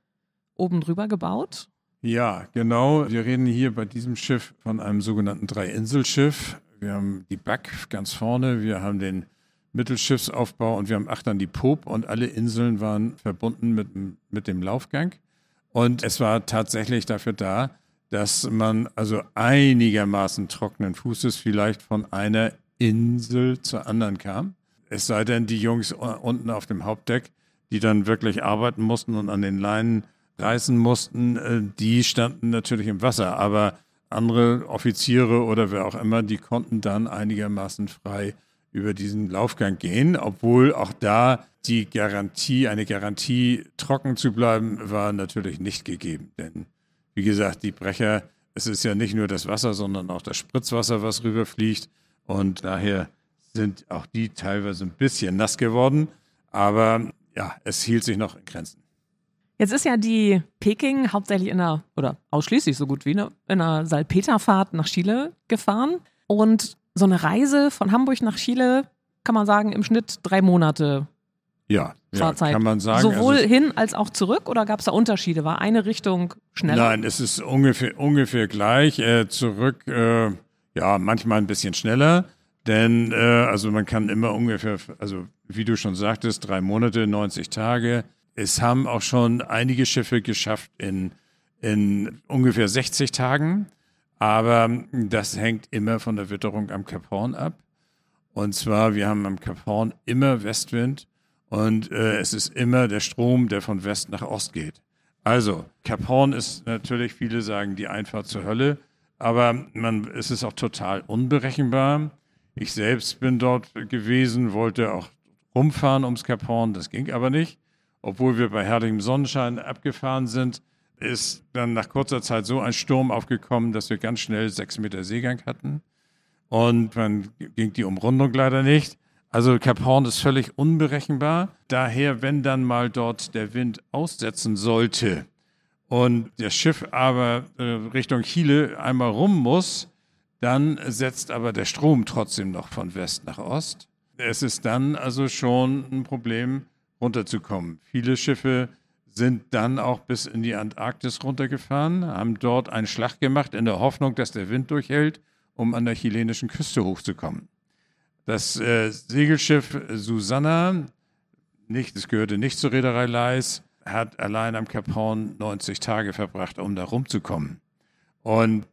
oben drüber gebaut? Ja, genau. Wir reden hier bei diesem Schiff von einem sogenannten Drei-Insel-Schiff. Wir haben die Back ganz vorne, wir haben den Mittelschiffsaufbau und wir haben achtern die Pop und alle Inseln waren verbunden mit, mit dem Laufgang. Und es war tatsächlich dafür da, dass man also einigermaßen trockenen Fußes vielleicht von einer Insel zur anderen kam. Es sei denn, die Jungs unten auf dem Hauptdeck, die dann wirklich arbeiten mussten und an den Leinen reißen mussten, äh, die standen natürlich im Wasser. Aber andere Offiziere oder wer auch immer, die konnten dann einigermaßen frei über diesen Laufgang gehen, obwohl auch da die Garantie, eine Garantie trocken zu bleiben, war natürlich nicht gegeben. Denn wie gesagt, die Brecher, es ist ja nicht nur das Wasser, sondern auch das Spritzwasser, was rüberfliegt. Und daher sind auch die teilweise ein bisschen nass geworden. Aber ja, es hielt sich noch in Grenzen. Jetzt ist ja die Peking hauptsächlich in einer, oder ausschließlich so gut wie ne, in einer Salpeterfahrt nach Chile gefahren. Und so eine Reise von Hamburg nach Chile, kann man sagen, im Schnitt drei Monate Ja, ja kann man sagen. Sowohl Also hin als auch zurück oder gab es da Unterschiede? War eine Richtung schneller? Nein, es ist ungefähr, ungefähr gleich. Äh, zurück, äh, ja, manchmal ein bisschen schneller. Denn, äh, also man kann immer ungefähr, also wie du schon sagtest, drei Monate, 90 Tage. Es haben auch schon einige Schiffe geschafft, in, in ungefähr 60 Tagen. Aber das hängt immer von der Witterung am Cap Horn ab. Und zwar, wir haben am Cap Horn immer Westwind und äh, es ist immer der Strom, der von West nach Ost geht. Also, Cap Horn ist natürlich, viele sagen, die Einfahrt zur Hölle, aber man, es ist auch total unberechenbar. Ich selbst bin dort gewesen, wollte auch rumfahren ums Cap Horn, das ging aber nicht. Obwohl wir bei herrlichem Sonnenschein abgefahren sind, ist dann nach kurzer Zeit so ein Sturm aufgekommen, dass wir ganz schnell sechs Meter Seegang hatten. Und dann ging die Umrundung leider nicht. Also Cap Horn ist völlig unberechenbar. Daher, wenn dann mal dort der Wind aussetzen sollte und das Schiff aber äh, Richtung Chile einmal rum muss, dann setzt aber der Strom trotzdem noch von West nach Ost. Es ist dann also schon ein Problem, runterzukommen. Viele Schiffe sind dann auch bis in die Antarktis runtergefahren, haben dort einen Schlag gemacht in der Hoffnung, dass der Wind durchhält, um an der chilenischen Küste hochzukommen. Das äh, Segelschiff Susanna, nicht, es gehörte nicht zur Reederei Leis, hat allein am Cap Horn 90 Tage verbracht, um da rumzukommen. Und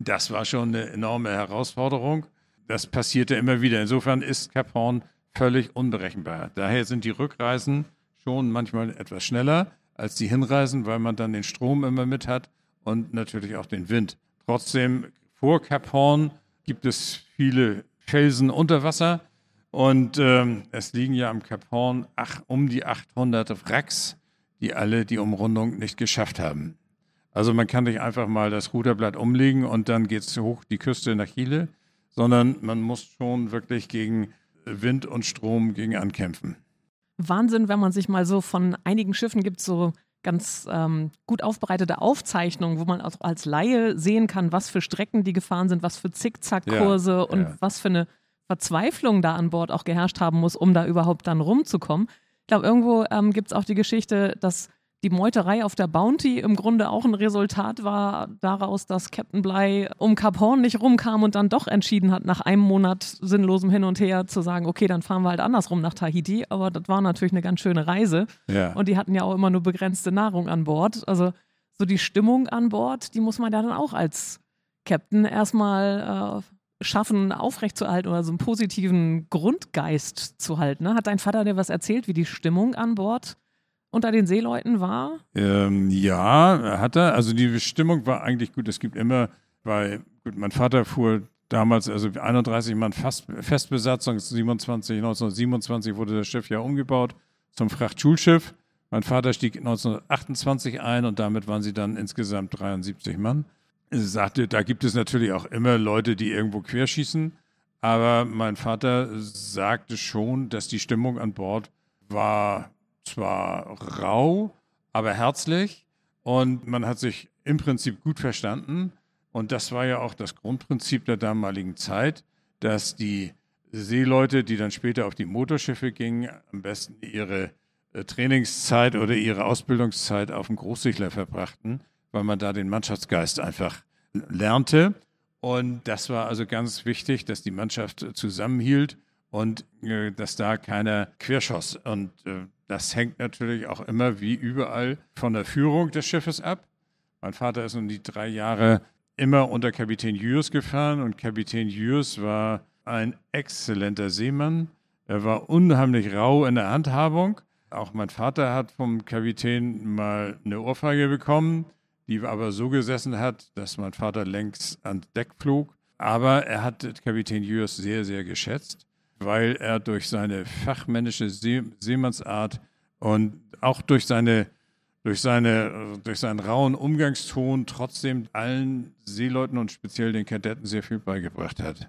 das war schon eine enorme Herausforderung. Das passierte immer wieder. Insofern ist Cap Horn völlig unberechenbar. Daher sind die Rückreisen schon manchmal etwas schneller als die Hinreisen, weil man dann den Strom immer mit hat und natürlich auch den Wind. Trotzdem, vor Cap Horn gibt es viele Felsen unter Wasser und ähm, es liegen ja am Cap Horn ach, um die 800 Wracks, die alle die Umrundung nicht geschafft haben. Also man kann nicht einfach mal das Ruderblatt umlegen und dann geht es hoch die Küste nach Chile, sondern man muss schon wirklich gegen Wind und Strom gegen ankämpfen. Wahnsinn, wenn man sich mal so von einigen Schiffen gibt, so ganz ähm, gut aufbereitete Aufzeichnungen, wo man auch als Laie sehen kann, was für Strecken die gefahren sind, was für Zickzackkurse ja, und ja. was für eine Verzweiflung da an Bord auch geherrscht haben muss, um da überhaupt dann rumzukommen. Ich glaube, irgendwo ähm, gibt es auch die Geschichte, dass die Meuterei auf der Bounty im Grunde auch ein Resultat war daraus, dass Captain Bly um Cap Horn nicht rumkam und dann doch entschieden hat, nach einem Monat sinnlosem Hin und Her zu sagen, okay, dann fahren wir halt andersrum nach Tahiti. Aber das war natürlich eine ganz schöne Reise. Ja. Und die hatten ja auch immer nur begrenzte Nahrung an Bord. Also so die Stimmung an Bord, die muss man ja dann auch als Captain erstmal äh, schaffen, aufrechtzuerhalten oder so einen positiven Grundgeist zu halten. Ne? Hat dein Vater dir was erzählt, wie die Stimmung an Bord unter den Seeleuten war? Ähm, ja, hat er. Also die Stimmung war eigentlich gut. Es gibt immer, weil, gut, mein Vater fuhr damals, also 31 Mann Fast, Festbesatzung, 27, 1927 wurde das Schiff ja umgebaut zum Frachtschulschiff. Mein Vater stieg 1928 ein und damit waren sie dann insgesamt 73 Mann. Er sagte, da gibt es natürlich auch immer Leute, die irgendwo querschießen. Aber mein Vater sagte schon, dass die Stimmung an Bord war zwar rau, aber herzlich und man hat sich im Prinzip gut verstanden. Und das war ja auch das Grundprinzip der damaligen Zeit, dass die Seeleute, die dann später auf die Motorschiffe gingen, am besten ihre äh, Trainingszeit oder ihre Ausbildungszeit auf dem Großsegler verbrachten, weil man da den Mannschaftsgeist einfach lernte. Und das war also ganz wichtig, dass die Mannschaft zusammenhielt und äh, dass da keiner querschoss. Und äh, das hängt natürlich auch immer wie überall von der Führung des Schiffes ab. Mein Vater ist nun die drei Jahre immer unter Kapitän Jürs gefahren und Kapitän Jürs war ein exzellenter Seemann. Er war unheimlich rau in der Handhabung. Auch mein Vater hat vom Kapitän mal eine Ohrfeige bekommen, die aber so gesessen hat, dass mein Vater längs an Deck flog. Aber er hat Kapitän Jürs sehr, sehr geschätzt weil er durch seine fachmännische See Seemannsart und auch durch seine durch, seine, durch seinen rauen Umgangston trotzdem allen Seeleuten und speziell den Kadetten sehr viel beigebracht hat.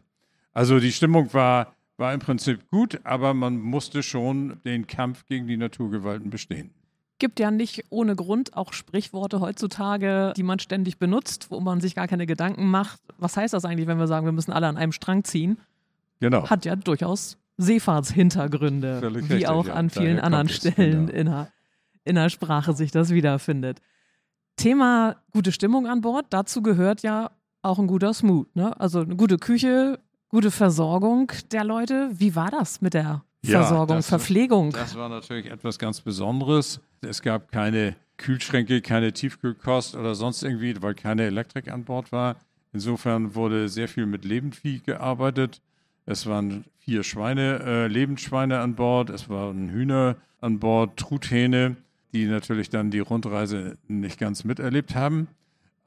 Also die Stimmung war, war im Prinzip gut, aber man musste schon den Kampf gegen die Naturgewalten bestehen. Gibt ja nicht ohne Grund auch Sprichworte heutzutage, die man ständig benutzt, wo man sich gar keine Gedanken macht. Was heißt das eigentlich, wenn wir sagen, wir müssen alle an einem Strang ziehen? Genau. Hat ja durchaus Seefahrtshintergründe, Völlig wie richtig, auch ja. an vielen Daher anderen Stellen genau. in, der, in der Sprache sich das wiederfindet. Thema gute Stimmung an Bord, dazu gehört ja auch ein guter Smooth. Ne? Also eine gute Küche, gute Versorgung der Leute. Wie war das mit der Versorgung, ja, das, Verpflegung? Das war natürlich etwas ganz Besonderes. Es gab keine Kühlschränke, keine Tiefkühlkost oder sonst irgendwie, weil keine Elektrik an Bord war. Insofern wurde sehr viel mit Lebendvieh gearbeitet. Es waren vier Schweine, äh, Lebendschweine an Bord, es waren Hühner an Bord, Truthähne, die natürlich dann die Rundreise nicht ganz miterlebt haben.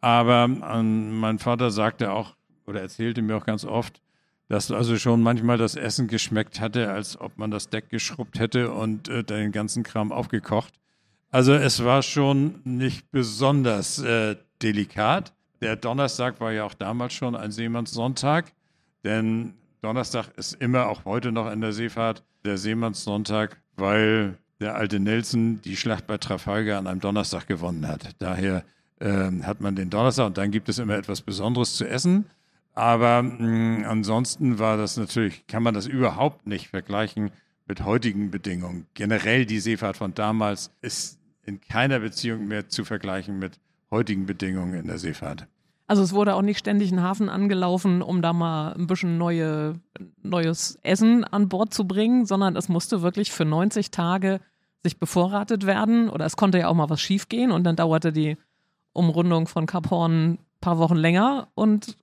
Aber ähm, mein Vater sagte auch oder erzählte mir auch ganz oft, dass also schon manchmal das Essen geschmeckt hatte, als ob man das Deck geschrubbt hätte und äh, den ganzen Kram aufgekocht. Also es war schon nicht besonders äh, delikat. Der Donnerstag war ja auch damals schon ein Seemannssonntag, denn Donnerstag ist immer auch heute noch in der Seefahrt der Seemannssonntag, weil der alte Nelson die Schlacht bei Trafalgar an einem Donnerstag gewonnen hat. Daher äh, hat man den Donnerstag und dann gibt es immer etwas Besonderes zu essen. Aber mh, ansonsten war das natürlich, kann man das überhaupt nicht vergleichen mit heutigen Bedingungen. Generell die Seefahrt von damals ist in keiner Beziehung mehr zu vergleichen mit heutigen Bedingungen in der Seefahrt. Also es wurde auch nicht ständig ein Hafen angelaufen, um da mal ein bisschen neue, neues Essen an Bord zu bringen, sondern es musste wirklich für 90 Tage sich bevorratet werden oder es konnte ja auch mal was schiefgehen und dann dauerte die Umrundung von Kap Horn ein paar Wochen länger und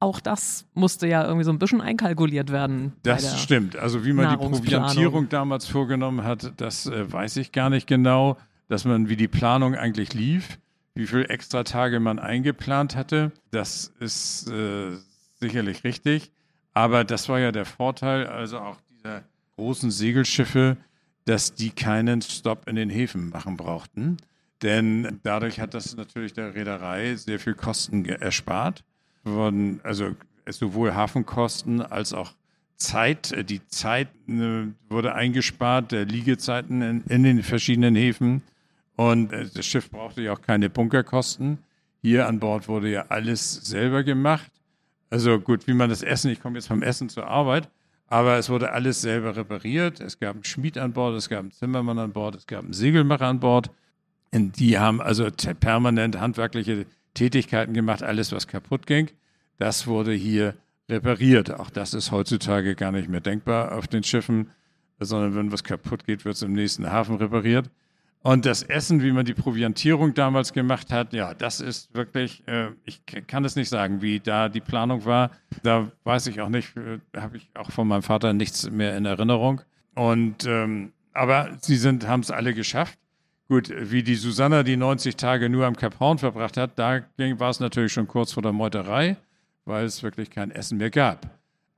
auch das musste ja irgendwie so ein bisschen einkalkuliert werden. Das stimmt. Also wie man die Proviantierung damals vorgenommen hat, das äh, weiß ich gar nicht genau, dass man wie die Planung eigentlich lief, wie viele extra Tage man eingeplant hatte. Das ist äh, sicherlich richtig. Aber das war ja der Vorteil, also auch dieser großen Segelschiffe, dass die keinen Stopp in den Häfen machen brauchten. Denn dadurch hat das natürlich der Reederei sehr viel Kosten erspart wurden also sowohl Hafenkosten als auch Zeit, äh, die Zeit äh, wurde eingespart, der Liegezeiten in, in, den verschiedenen Häfen. Und äh, das Schiff brauchte ja auch keine Bunkerkosten. Hier an Bord wurde ja alles selber gemacht. Also gut, wie man das Essen, ich komme jetzt vom Essen zur Arbeit, aber es wurde alles selber repariert. Es gab einen Schmied an Bord, es gab einen Zimmermann an Bord, es gab einen Segelmacher an Bord. Und die haben also permanent handwerkliche Tätigkeiten gemacht, alles, was kaputt ging. Das wurde hier repariert. Auch das ist heutzutage gar nicht mehr denkbar auf den Schiffen, sondern wenn was kaputt geht, wird es im nächsten Hafen repariert. Und das Essen, wie man die Proviantierung damals gemacht hat, ja, das ist wirklich, äh, ich kann es nicht sagen, wie da die Planung war. Da weiß ich auch nicht, äh, habe ich auch von meinem Vater nichts mehr in Erinnerung. Und ähm, aber sie sind, haben es alle geschafft. Gut, wie die Susanna die 90 Tage nur am Cap Horn verbracht hat, da war es natürlich schon kurz vor der Meuterei, weil es wirklich kein Essen mehr gab.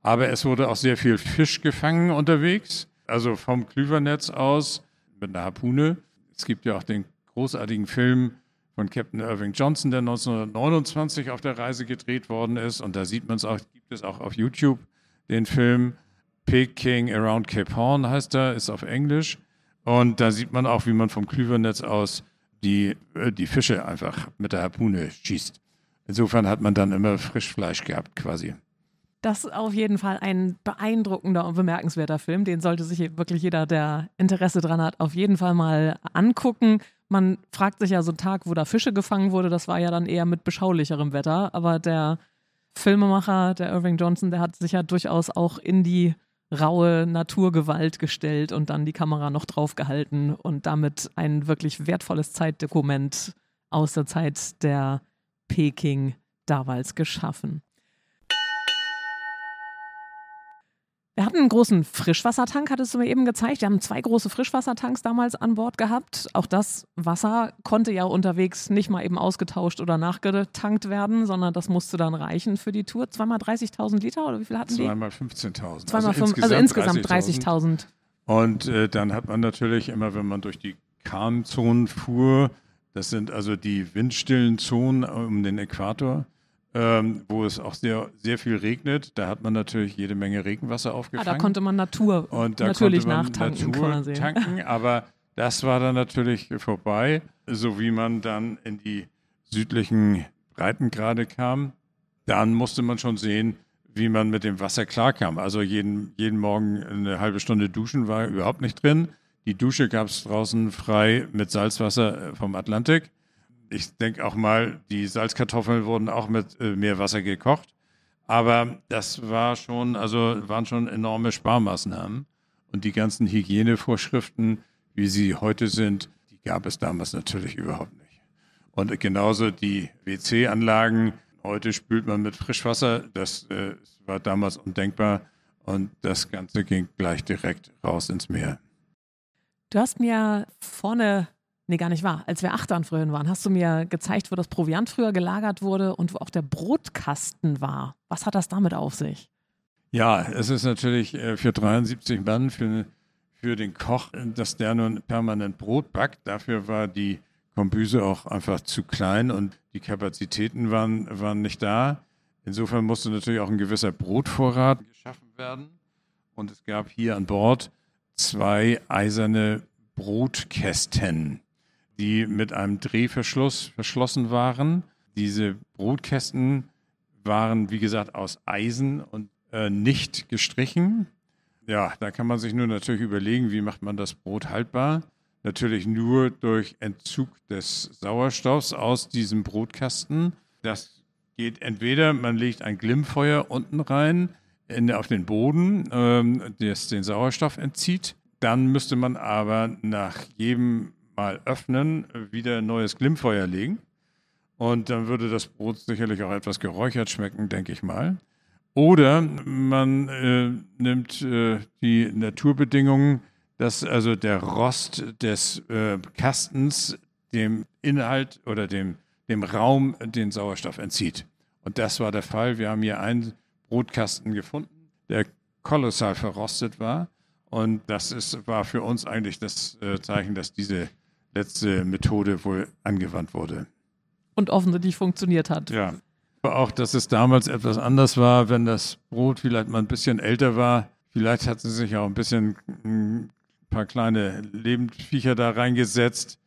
Aber es wurde auch sehr viel Fisch gefangen unterwegs, also vom Klüvernetz aus mit einer Harpune. Es gibt ja auch den großartigen Film von Captain Irving Johnson, der 1929 auf der Reise gedreht worden ist. Und da sieht man es auch, gibt es auch auf YouTube den Film Peking Around Cape Horn heißt er, ist auf Englisch. Und da sieht man auch, wie man vom Klüvernetz aus die, äh, die Fische einfach mit der Harpune schießt. Insofern hat man dann immer Frischfleisch gehabt quasi. Das ist auf jeden Fall ein beeindruckender und bemerkenswerter Film. Den sollte sich wirklich jeder, der Interesse dran hat, auf jeden Fall mal angucken. Man fragt sich ja so einen Tag, wo da Fische gefangen wurde, das war ja dann eher mit beschaulicherem Wetter. Aber der Filmemacher, der Irving Johnson, der hat sich ja durchaus auch in die raue Naturgewalt gestellt und dann die Kamera noch draufgehalten und damit ein wirklich wertvolles Zeitdokument aus der Zeit der Peking damals geschaffen. Wir hatten einen großen Frischwassertank, hattest du mir eben gezeigt. Wir haben zwei große Frischwassertanks damals an Bord gehabt. Auch das Wasser konnte ja unterwegs nicht mal eben ausgetauscht oder nachgetankt werden, sondern das musste dann reichen für die Tour. Zweimal 30.000 Liter oder wie viel hatten die? Zweimal 15.000. Zweimal also, insgesamt also insgesamt 30.000. 30 Und äh, dann hat man natürlich immer, wenn man durch die Kahn-Zonen fuhr, das sind also die windstillen Zonen um den Äquator, ähm, wo es auch sehr, sehr viel regnet. Da hat man natürlich jede Menge Regenwasser aufgefangen. Ah, da konnte man Natur und da natürlich konnte man nachtanken Natur quasi. tanken, aber das war dann natürlich vorbei, so wie man dann in die südlichen Breitengrade kam. Dann musste man schon sehen, wie man mit dem Wasser klarkam. Also jeden, jeden Morgen eine halbe Stunde duschen war überhaupt nicht drin. Die Dusche gab es draußen frei mit Salzwasser äh, vom Atlantik ich denke auch mal, die Salzkartoffeln wurden auch mit äh, Meerwasser gekocht. Aber das war schon, also waren schon enorme Sparmaßnahmen. Und die ganzen Hygienevorschriften, wie sie heute sind, die gab es damals natürlich überhaupt nicht. Und genauso die WC-Anlagen. Heute spült man mit Frischwasser. Das äh, war damals undenkbar. Und das Ganze ging gleich direkt raus ins Meer. Du hast mir vorne, nee, gar nicht wahr, als wir Achtern früher waren, hast du mir gezeigt, wo das Proviant früher gelagert wurde und wo auch der Brotkasten war. Was hat das damit auf sich? Ja, es ist natürlich äh, für 73 Mann, für, für den Koch, dass der nun permanent Brot backt. Dafür war die Kombüse auch einfach zu klein und die Kapazitäten waren, waren nicht da. Insofern musste natürlich auch ein gewisser Brotvorrat geschaffen werden. Und es gab hier an Bord zwei eiserne Brotkästen, die mit einem Drehverschluss verschlossen waren. Diese Brotkästen waren, wie gesagt, aus Eisen und äh, nicht gestrichen. Ja, da kann man sich nur natürlich überlegen, wie macht man das Brot haltbar. Natürlich nur durch Entzug des Sauerstoffs aus diesem Brotkasten. Das geht entweder, man legt ein Glimmfeuer unten rein in, auf den Boden, ähm, das den Sauerstoff entzieht. Dann müsste man aber nach jedem Mal öffnen wieder neues Glimmfeuer legen. Und dann würde das Brot sicherlich auch etwas geräuchert schmecken, denke ich mal. Oder man äh, nimmt äh, die Naturbedingungen, dass also der Rost des äh, Kastens dem Inhalt oder dem, dem Raum den Sauerstoff entzieht. Und das war der Fall. Wir haben hier einen Brotkasten gefunden, der kolossal verrostet war. Und das ist, war für uns eigentlich das äh, Zeichen, dass diese letzte Methode wohl angewandt wurde. Und offensichtlich funktioniert hat. Ja. Auch, dass es damals etwas anders war, wenn das Brot vielleicht mal ein bisschen älter war. Vielleicht hat sie sich auch ein bisschen ein paar kleine Lebendviecher da reingesetzt.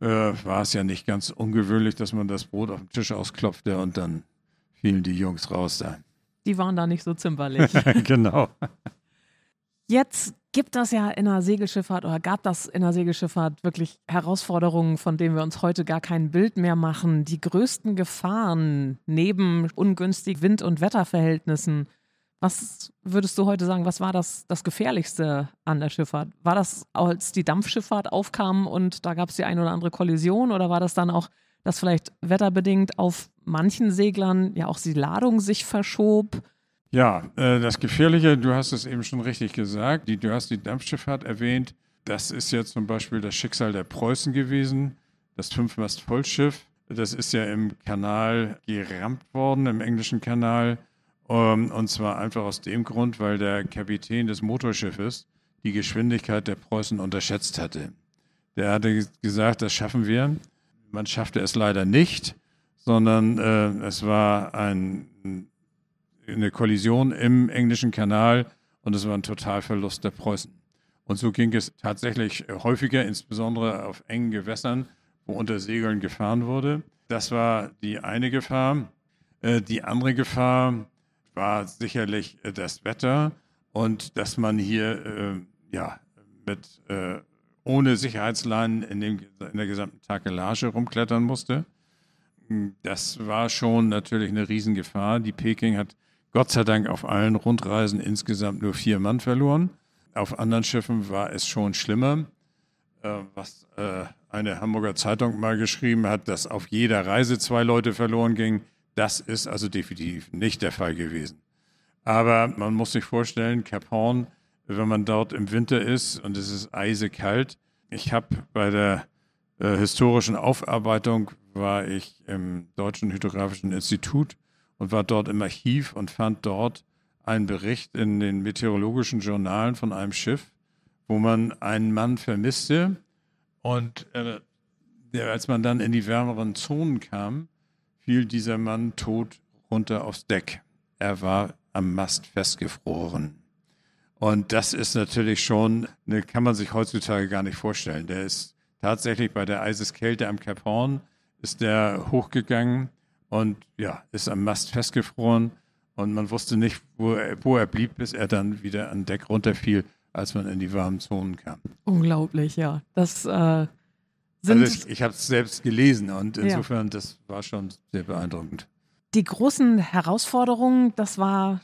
Äh, war es ja nicht ganz ungewöhnlich, dass man das Brot auf dem Tisch ausklopfte und dann fielen die Jungs raus da. Die waren da nicht so zimperlich. genau. Jetzt gibt das ja in der Segelschifffahrt oder gab das in der Segelschifffahrt wirklich Herausforderungen, von denen wir uns heute gar kein Bild mehr machen. Die größten Gefahren neben ungünstigen Wind- und Wetterverhältnissen. Was würdest du heute sagen, was war das, das Gefährlichste an der Schifffahrt? War das, als die Dampfschifffahrt aufkam und da gab es die eine oder andere Kollision oder war das dann auch, dass vielleicht wetterbedingt auf manchen Seglern ja auch die Ladung sich verschob? Ja, äh, das Gefährliche, du hast es eben schon richtig gesagt, die, du hast die Dampfschifffahrt erwähnt. Das ist ja zum Beispiel das Schicksal der Preußen gewesen, das Fünfmast-Vollschiff. Das ist ja im Kanal gerammt worden, im englischen Kanal. Um, und zwar einfach aus dem Grund, weil der Kapitän des Motorschiffes die Geschwindigkeit der Preußen unterschätzt hatte. Der hatte gesagt, das schaffen wir. Man schaffte es leider nicht, sondern äh, es war ein eine Kollision im englischen Kanal und es war ein Totalverlust der Preußen. Und so ging es tatsächlich häufiger, insbesondere auf engen Gewässern, wo unter Segeln gefahren wurde. Das war die eine Gefahr. Äh, die andere Gefahr war sicherlich äh, das Wetter und dass man hier äh, ja, mit, ohne Sicherheitsleinen in, dem, in der gesamten Takelage rumklettern musste. Das war schon natürlich eine Riesengefahr. Die Peking hat Gott sei Dank auf allen Rundreisen insgesamt nur vier Mann verloren. Auf anderen Schiffen war es schon schlimmer, äh, was äh, eine Hamburger Zeitung mal geschrieben hat, dass auf jeder Reise zwei Leute verloren gingen. Das ist also definitiv nicht der Fall gewesen. Aber man muss sich vorstellen, Cap Horn, wenn man dort im Winter ist und es ist eisekalt. Ich habe bei der äh, historischen Aufarbeitung war ich im Deutschen Hydrographischen Institut und war dort im Archiv und fand dort einen Bericht in den meteorologischen Journalen von einem Schiff, wo man einen Mann vermisste. Und äh, als man dann in die wärmeren Zonen kam, fiel dieser Mann tot runter aufs Deck. Er war am Mast festgefroren. Und das ist natürlich schon, ne, kann man sich heutzutage gar nicht vorstellen. Der ist tatsächlich bei der Eiseskälte am Cap Horn, ist der hochgegangen und ja, ist am Mast festgefroren und man wusste nicht, wo er, wo er blieb, bis er dann wieder an Deck runterfiel, als man in die warmen Zonen kam. Unglaublich, ja. Das äh, sind also ich, ich habe es selbst gelesen und insofern, ja. das war schon sehr beeindruckend. Die großen Herausforderungen, das war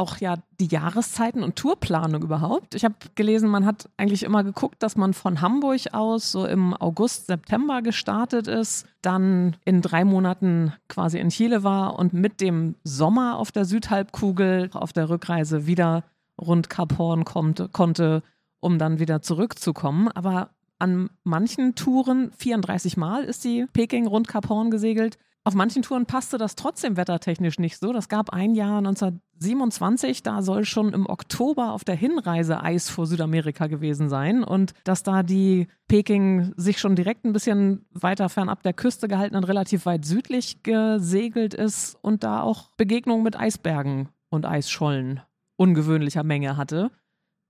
auch ja die Jahreszeiten und Tourplanung überhaupt. Ich habe gelesen, man hat eigentlich immer geguckt, dass man von Hamburg aus so im August, September gestartet ist, dann in drei Monaten quasi in Chile war und mit dem Sommer auf der Südhalbkugel auf der Rückreise wieder rund Kap Horn konnte, konnte, um dann wieder zurückzukommen. Aber an manchen Touren, 34 Mal ist die Peking rund Kap Horn gesegelt, auf manchen Touren passte das trotzdem wettertechnisch nicht so. Das gab ein Jahr 1927, da soll schon im Oktober auf der Hinreise Eis vor Südamerika gewesen sein und dass da die Peking sich schon direkt ein bisschen weiter fernab der Küste gehalten und relativ weit südlich gesegelt ist und da auch Begegnungen mit Eisbergen und Eisschollen ungewöhnlicher Menge hatte.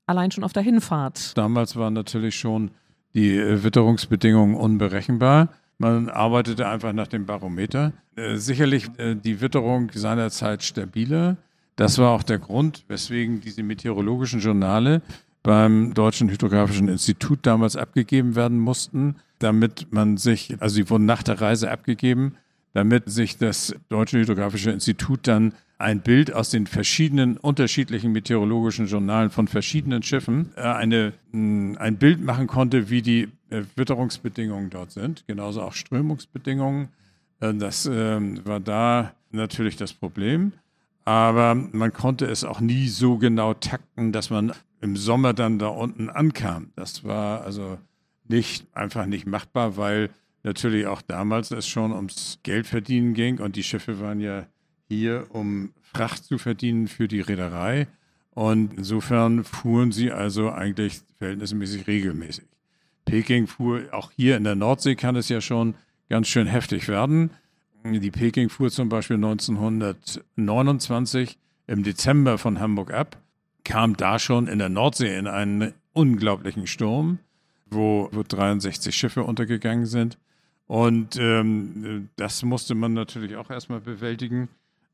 Allein schon auf der Hinfahrt. Damals waren natürlich schon die äh, Witterungsbedingungen unberechenbar. Man arbeitete einfach nach dem Barometer. Äh, sicherlich äh, die Witterung seinerzeit stabiler. Das war auch der Grund, weswegen diese meteorologischen Journale beim Deutschen Hydrographischen Institut damals abgegeben werden mussten, damit man sich, also sie wurden nach der Reise abgegeben, damit sich das Deutsche Hydrographische Institut dann ein Bild aus den verschiedenen unterschiedlichen meteorologischen Journalen von verschiedenen Schiffen, äh, eine, ein Bild machen konnte, wie die äh, Witterungsbedingungen dort sind, genauso auch Strömungsbedingungen. Äh, das ähm, war da natürlich das Problem. Aber man konnte es auch nie so genau takten, dass man im Sommer dann da unten ankam. Das war also nicht, einfach nicht machbar, weil natürlich auch damals es schon ums Geldverdienen ging und die Schiffe waren ja hier, um Fracht zu verdienen für die Reederei. Und insofern fuhren sie also eigentlich verhältnismäßig regelmäßig. Peking fuhr, auch hier in der Nordsee kann es ja schon ganz schön heftig werden. Die Peking fuhr zum Beispiel 1929 im Dezember von Hamburg ab, kam da schon in der Nordsee in einen unglaublichen Sturm, wo, wo 63 Schiffe untergegangen sind. Und ähm, das musste man natürlich auch erstmal bewältigen.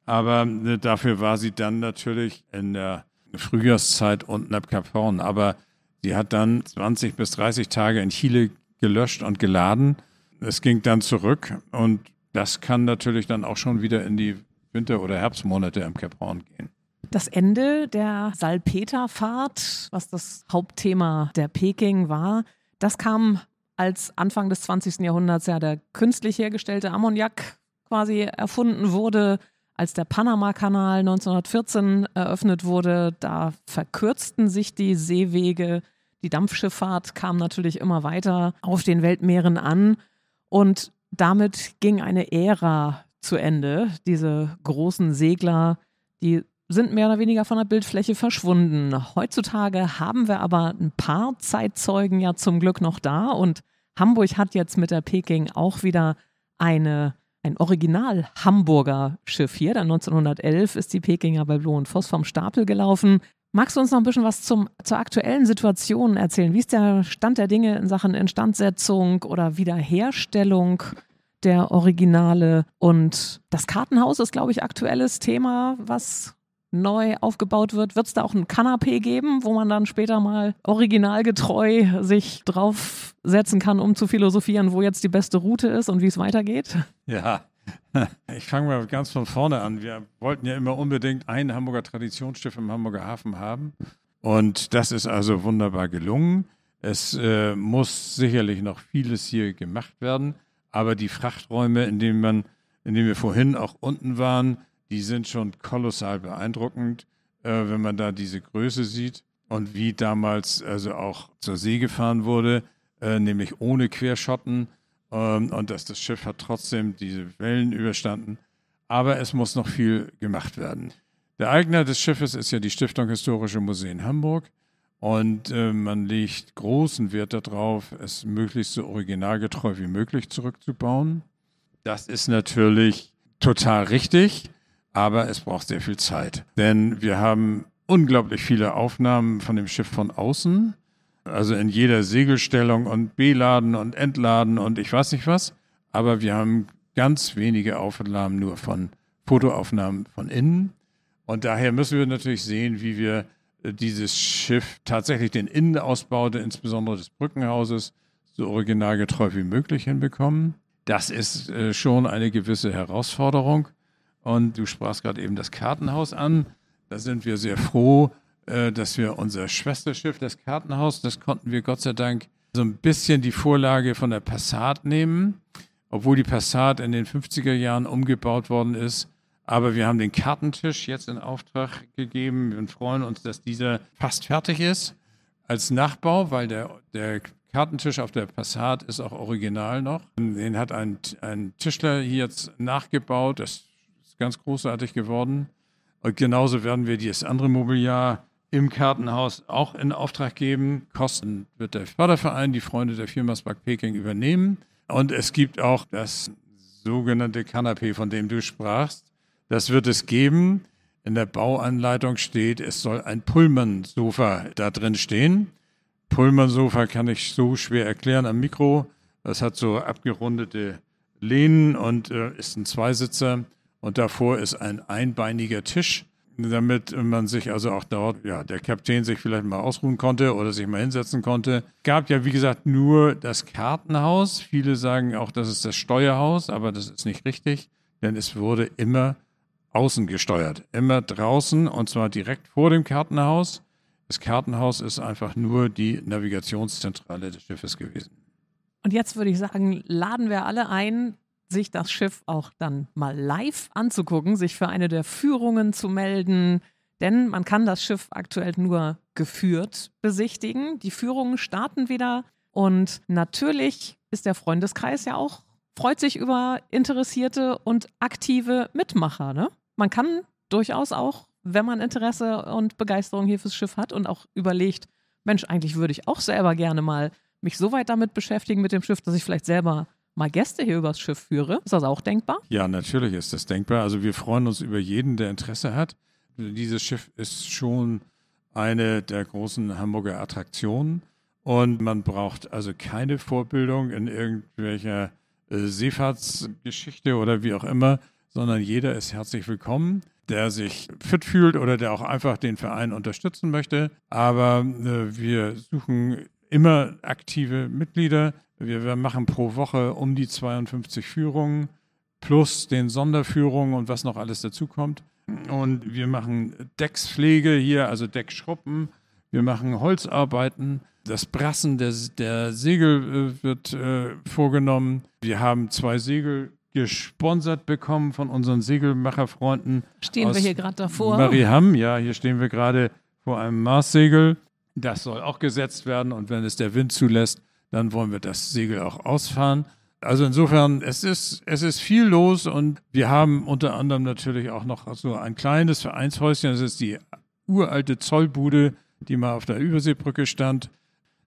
Aber äh, dafür war sie dann natürlich in der Frühjahrszeit unten ab Kap Horn. Aber sie hat dann 20 bis 30 Tage in Chile gelöscht und geladen. Es ging dann zurück und das kann natürlich dann auch schon wieder in die Winter- oder Herbstmonate am Kap Horn gehen. Das Ende der Salpeterfahrt, was das Hauptthema der Peking war, das kam als Anfang des 20. Jahrhunderts ja der künstlich hergestellte Ammoniak quasi erfunden wurde als der Panama-Kanal 1914 eröffnet wurde, da verkürzten sich die Seewege. Die Dampfschifffahrt kam natürlich immer weiter auf den Weltmeeren an und damit ging eine Ära zu Ende. Diese großen Segler, die sind mehr oder weniger von der Bildfläche verschwunden. Heutzutage haben wir aber ein paar Zeitzeugen ja zum Glück noch da und Hamburg hat jetzt mit der Peking auch wieder eine ein Original Hamburger Schiff hier. Dann 1911 ist die Pekinger bei Blo und Voss vom Stapel gelaufen. Magst du uns noch ein bisschen was zum, zur aktuellen Situation erzählen? Wie ist der Stand der Dinge in Sachen Instandsetzung oder Wiederherstellung der Originale? Und das Kartenhaus ist, glaube ich, aktuelles Thema, was neu aufgebaut wird, wird es da auch ein Kanapee geben, wo man dann später mal originalgetreu sich draufsetzen kann, um zu philosophieren, wo jetzt die beste Route ist und wie es weitergeht? Ja, ich fange mal ganz von vorne an. Wir wollten ja immer unbedingt ein Hamburger Traditionsschiff im Hamburger Hafen haben. Und das ist also wunderbar gelungen. Es äh, muss sicherlich noch vieles hier gemacht werden. Aber die Frachträume, in denen, man, in denen wir vorhin auch unten waren, die sind schon kolossal beeindruckend, äh, wenn man da diese Größe sieht und wie damals also auch zur See gefahren wurde, äh, nämlich ohne Querschotten ähm, und dass das Schiff hat trotzdem diese Wellen überstanden. Aber es muss noch viel gemacht werden. Der Eigner des Schiffes ist ja die Stiftung Historische Museen Hamburg. Und äh, man legt großen Wert darauf, es möglichst so originalgetreu wie möglich zurückzubauen. Das ist natürlich total richtig aber es braucht sehr viel Zeit. Denn wir haben unglaublich viele Aufnahmen von dem Schiff von außen, also in jeder Segelstellung und Beladen und Entladen und ich weiß nicht was. Aber wir haben ganz wenige Aufnahmen nur von Fotoaufnahmen von innen. Und daher müssen wir natürlich sehen, wie wir äh, dieses Schiff tatsächlich den Innenausbau, insbesondere des Brückenhauses, so originalgetreu wie möglich hinbekommen. Das ist äh, schon eine gewisse Herausforderung. Und du sprachst gerade eben das Kartenhaus an. Da sind wir sehr froh, äh, dass wir unser Schwesterschiff, das Kartenhaus, das konnten wir Gott sei Dank so ein bisschen die Vorlage von der Passat nehmen, obwohl die Passat in den 50er Jahren umgebaut worden ist. Aber wir haben den Kartentisch jetzt in Auftrag gegeben und freuen uns, dass dieser fast fertig ist als Nachbau, weil der, der Kartentisch auf der Passat ist auch original noch. Den hat ein, ein Tischler hier jetzt nachgebaut. Das ganz großartig geworden. Und genauso werden wir das andere Mobiliar im Kartenhaus auch in Auftrag geben. Kosten wird der Förderverein, die Freunde der Firma Spark Peking übernehmen. Und es gibt auch das sogenannte Kanapee, von dem du sprachst. Das wird es geben. In der Bauanleitung steht, es soll ein Pullman-Sofa da drin stehen. Pullman-Sofa kann ich so schwer erklären am Mikro. Das hat so abgerundete Lehnen und äh, ist ein Zweisitzer. Und davor ist ein einbeiniger Tisch, damit man sich also auch dort, ja, der Kapitän sich vielleicht mal ausruhen konnte oder sich mal hinsetzen konnte. Gab ja, wie gesagt, nur das Kartenhaus. Viele sagen auch, das ist das Steuerhaus, aber das ist nicht richtig, denn es wurde immer außen gesteuert. Immer draußen und zwar direkt vor dem Kartenhaus. Das Kartenhaus ist einfach nur die Navigationszentrale des Schiffes gewesen. Und jetzt würde ich sagen, laden wir alle ein, sich das Schiff auch dann mal live anzugucken, sich für eine der Führungen zu melden. Denn man kann das Schiff aktuell nur geführt besichtigen. Die Führungen starten wieder. Und natürlich ist der Freundeskreis ja auch, freut sich über interessierte und aktive Mitmacher. Ne? Man kann durchaus auch wenn man Interesse und Begeisterung hier fürs Schiff hat und auch überlegt, Mensch, eigentlich würde ich auch selber gerne mal mich so weit damit beschäftigen mit dem Schiff, dass ich vielleicht selber mal Gäste hier übers Schiff führe. Ist das auch denkbar? Ja, natürlich ist das denkbar. Also wir freuen uns über jeden, der Interesse hat. Dieses Schiff ist schon eine der großen Hamburger Attraktionen und man braucht also keine Vorbildung in irgendwelcher äh, Seefahrtsgeschichte oder wie auch immer, sondern jeder ist herzlich willkommen der sich fit fühlt oder der auch einfach den Verein unterstützen möchte. Aber äh, wir suchen immer aktive Mitglieder. Wir, wir, machen pro Woche um die 52 Führungen plus den Sonderführungen und was noch alles dazukommt. Und wir machen Deckspflege hier, also Deckschruppen. Wir machen Holzarbeiten. Das Brassen der, der Segel äh, wird äh, vorgenommen. Wir haben zwei Segel gesponsert bekommen von unseren Segelmacherfreunden. Stehen wir hier gerade davor? Mariham, ja, hier stehen wir gerade vor einem Marssegel. Das soll auch gesetzt werden und wenn es der Wind zulässt, dann wollen wir das Segel auch ausfahren. Also insofern, es ist, es ist viel los und wir haben unter anderem natürlich auch noch so ein kleines Vereinshäuschen. Das ist die uralte Zollbude, die mal auf der Überseebrücke stand.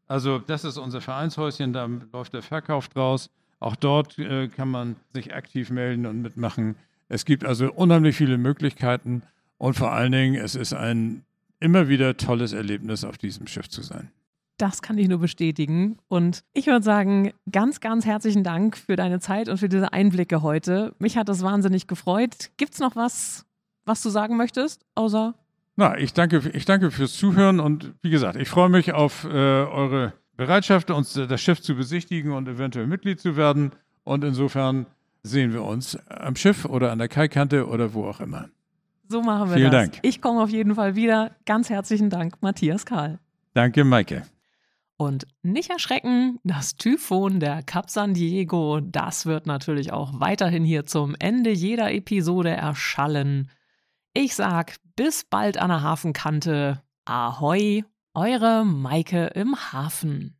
Also das ist unser Vereinshäuschen, da läuft der Verkauf draus. Auch dort äh, kann man sich aktiv melden und mitmachen. Es gibt also unheimlich viele Möglichkeiten und vor allen Dingen, es ist ein immer wieder tolles Erlebnis, auf diesem Schiff zu sein. Das kann ich nur bestätigen. Und ich würde sagen, ganz, ganz herzlichen Dank für deine Zeit und für diese Einblicke heute. Mich hat das wahnsinnig gefreut. Gibt es noch was, was du sagen möchtest, außer na, ich danke, ich danke fürs Zuhören und wie gesagt, ich freue mich auf äh, eure Bereitschaft, uns das Schiff zu besichtigen und eventuell Mitglied zu werden. Und insofern sehen wir uns am Schiff oder an der Kaikante oder wo auch immer. So machen wir Vielen das. Dank. Ich komme auf jeden Fall wieder. Ganz herzlichen Dank, Matthias Karl. Danke, Maike. Und nicht erschrecken, das Typhon der Cap San Diego, das wird natürlich auch weiterhin hier zum Ende jeder Episode erschallen. Ich sag bis bald an der Hafenkante. Ahoi eure Maike im Hafen.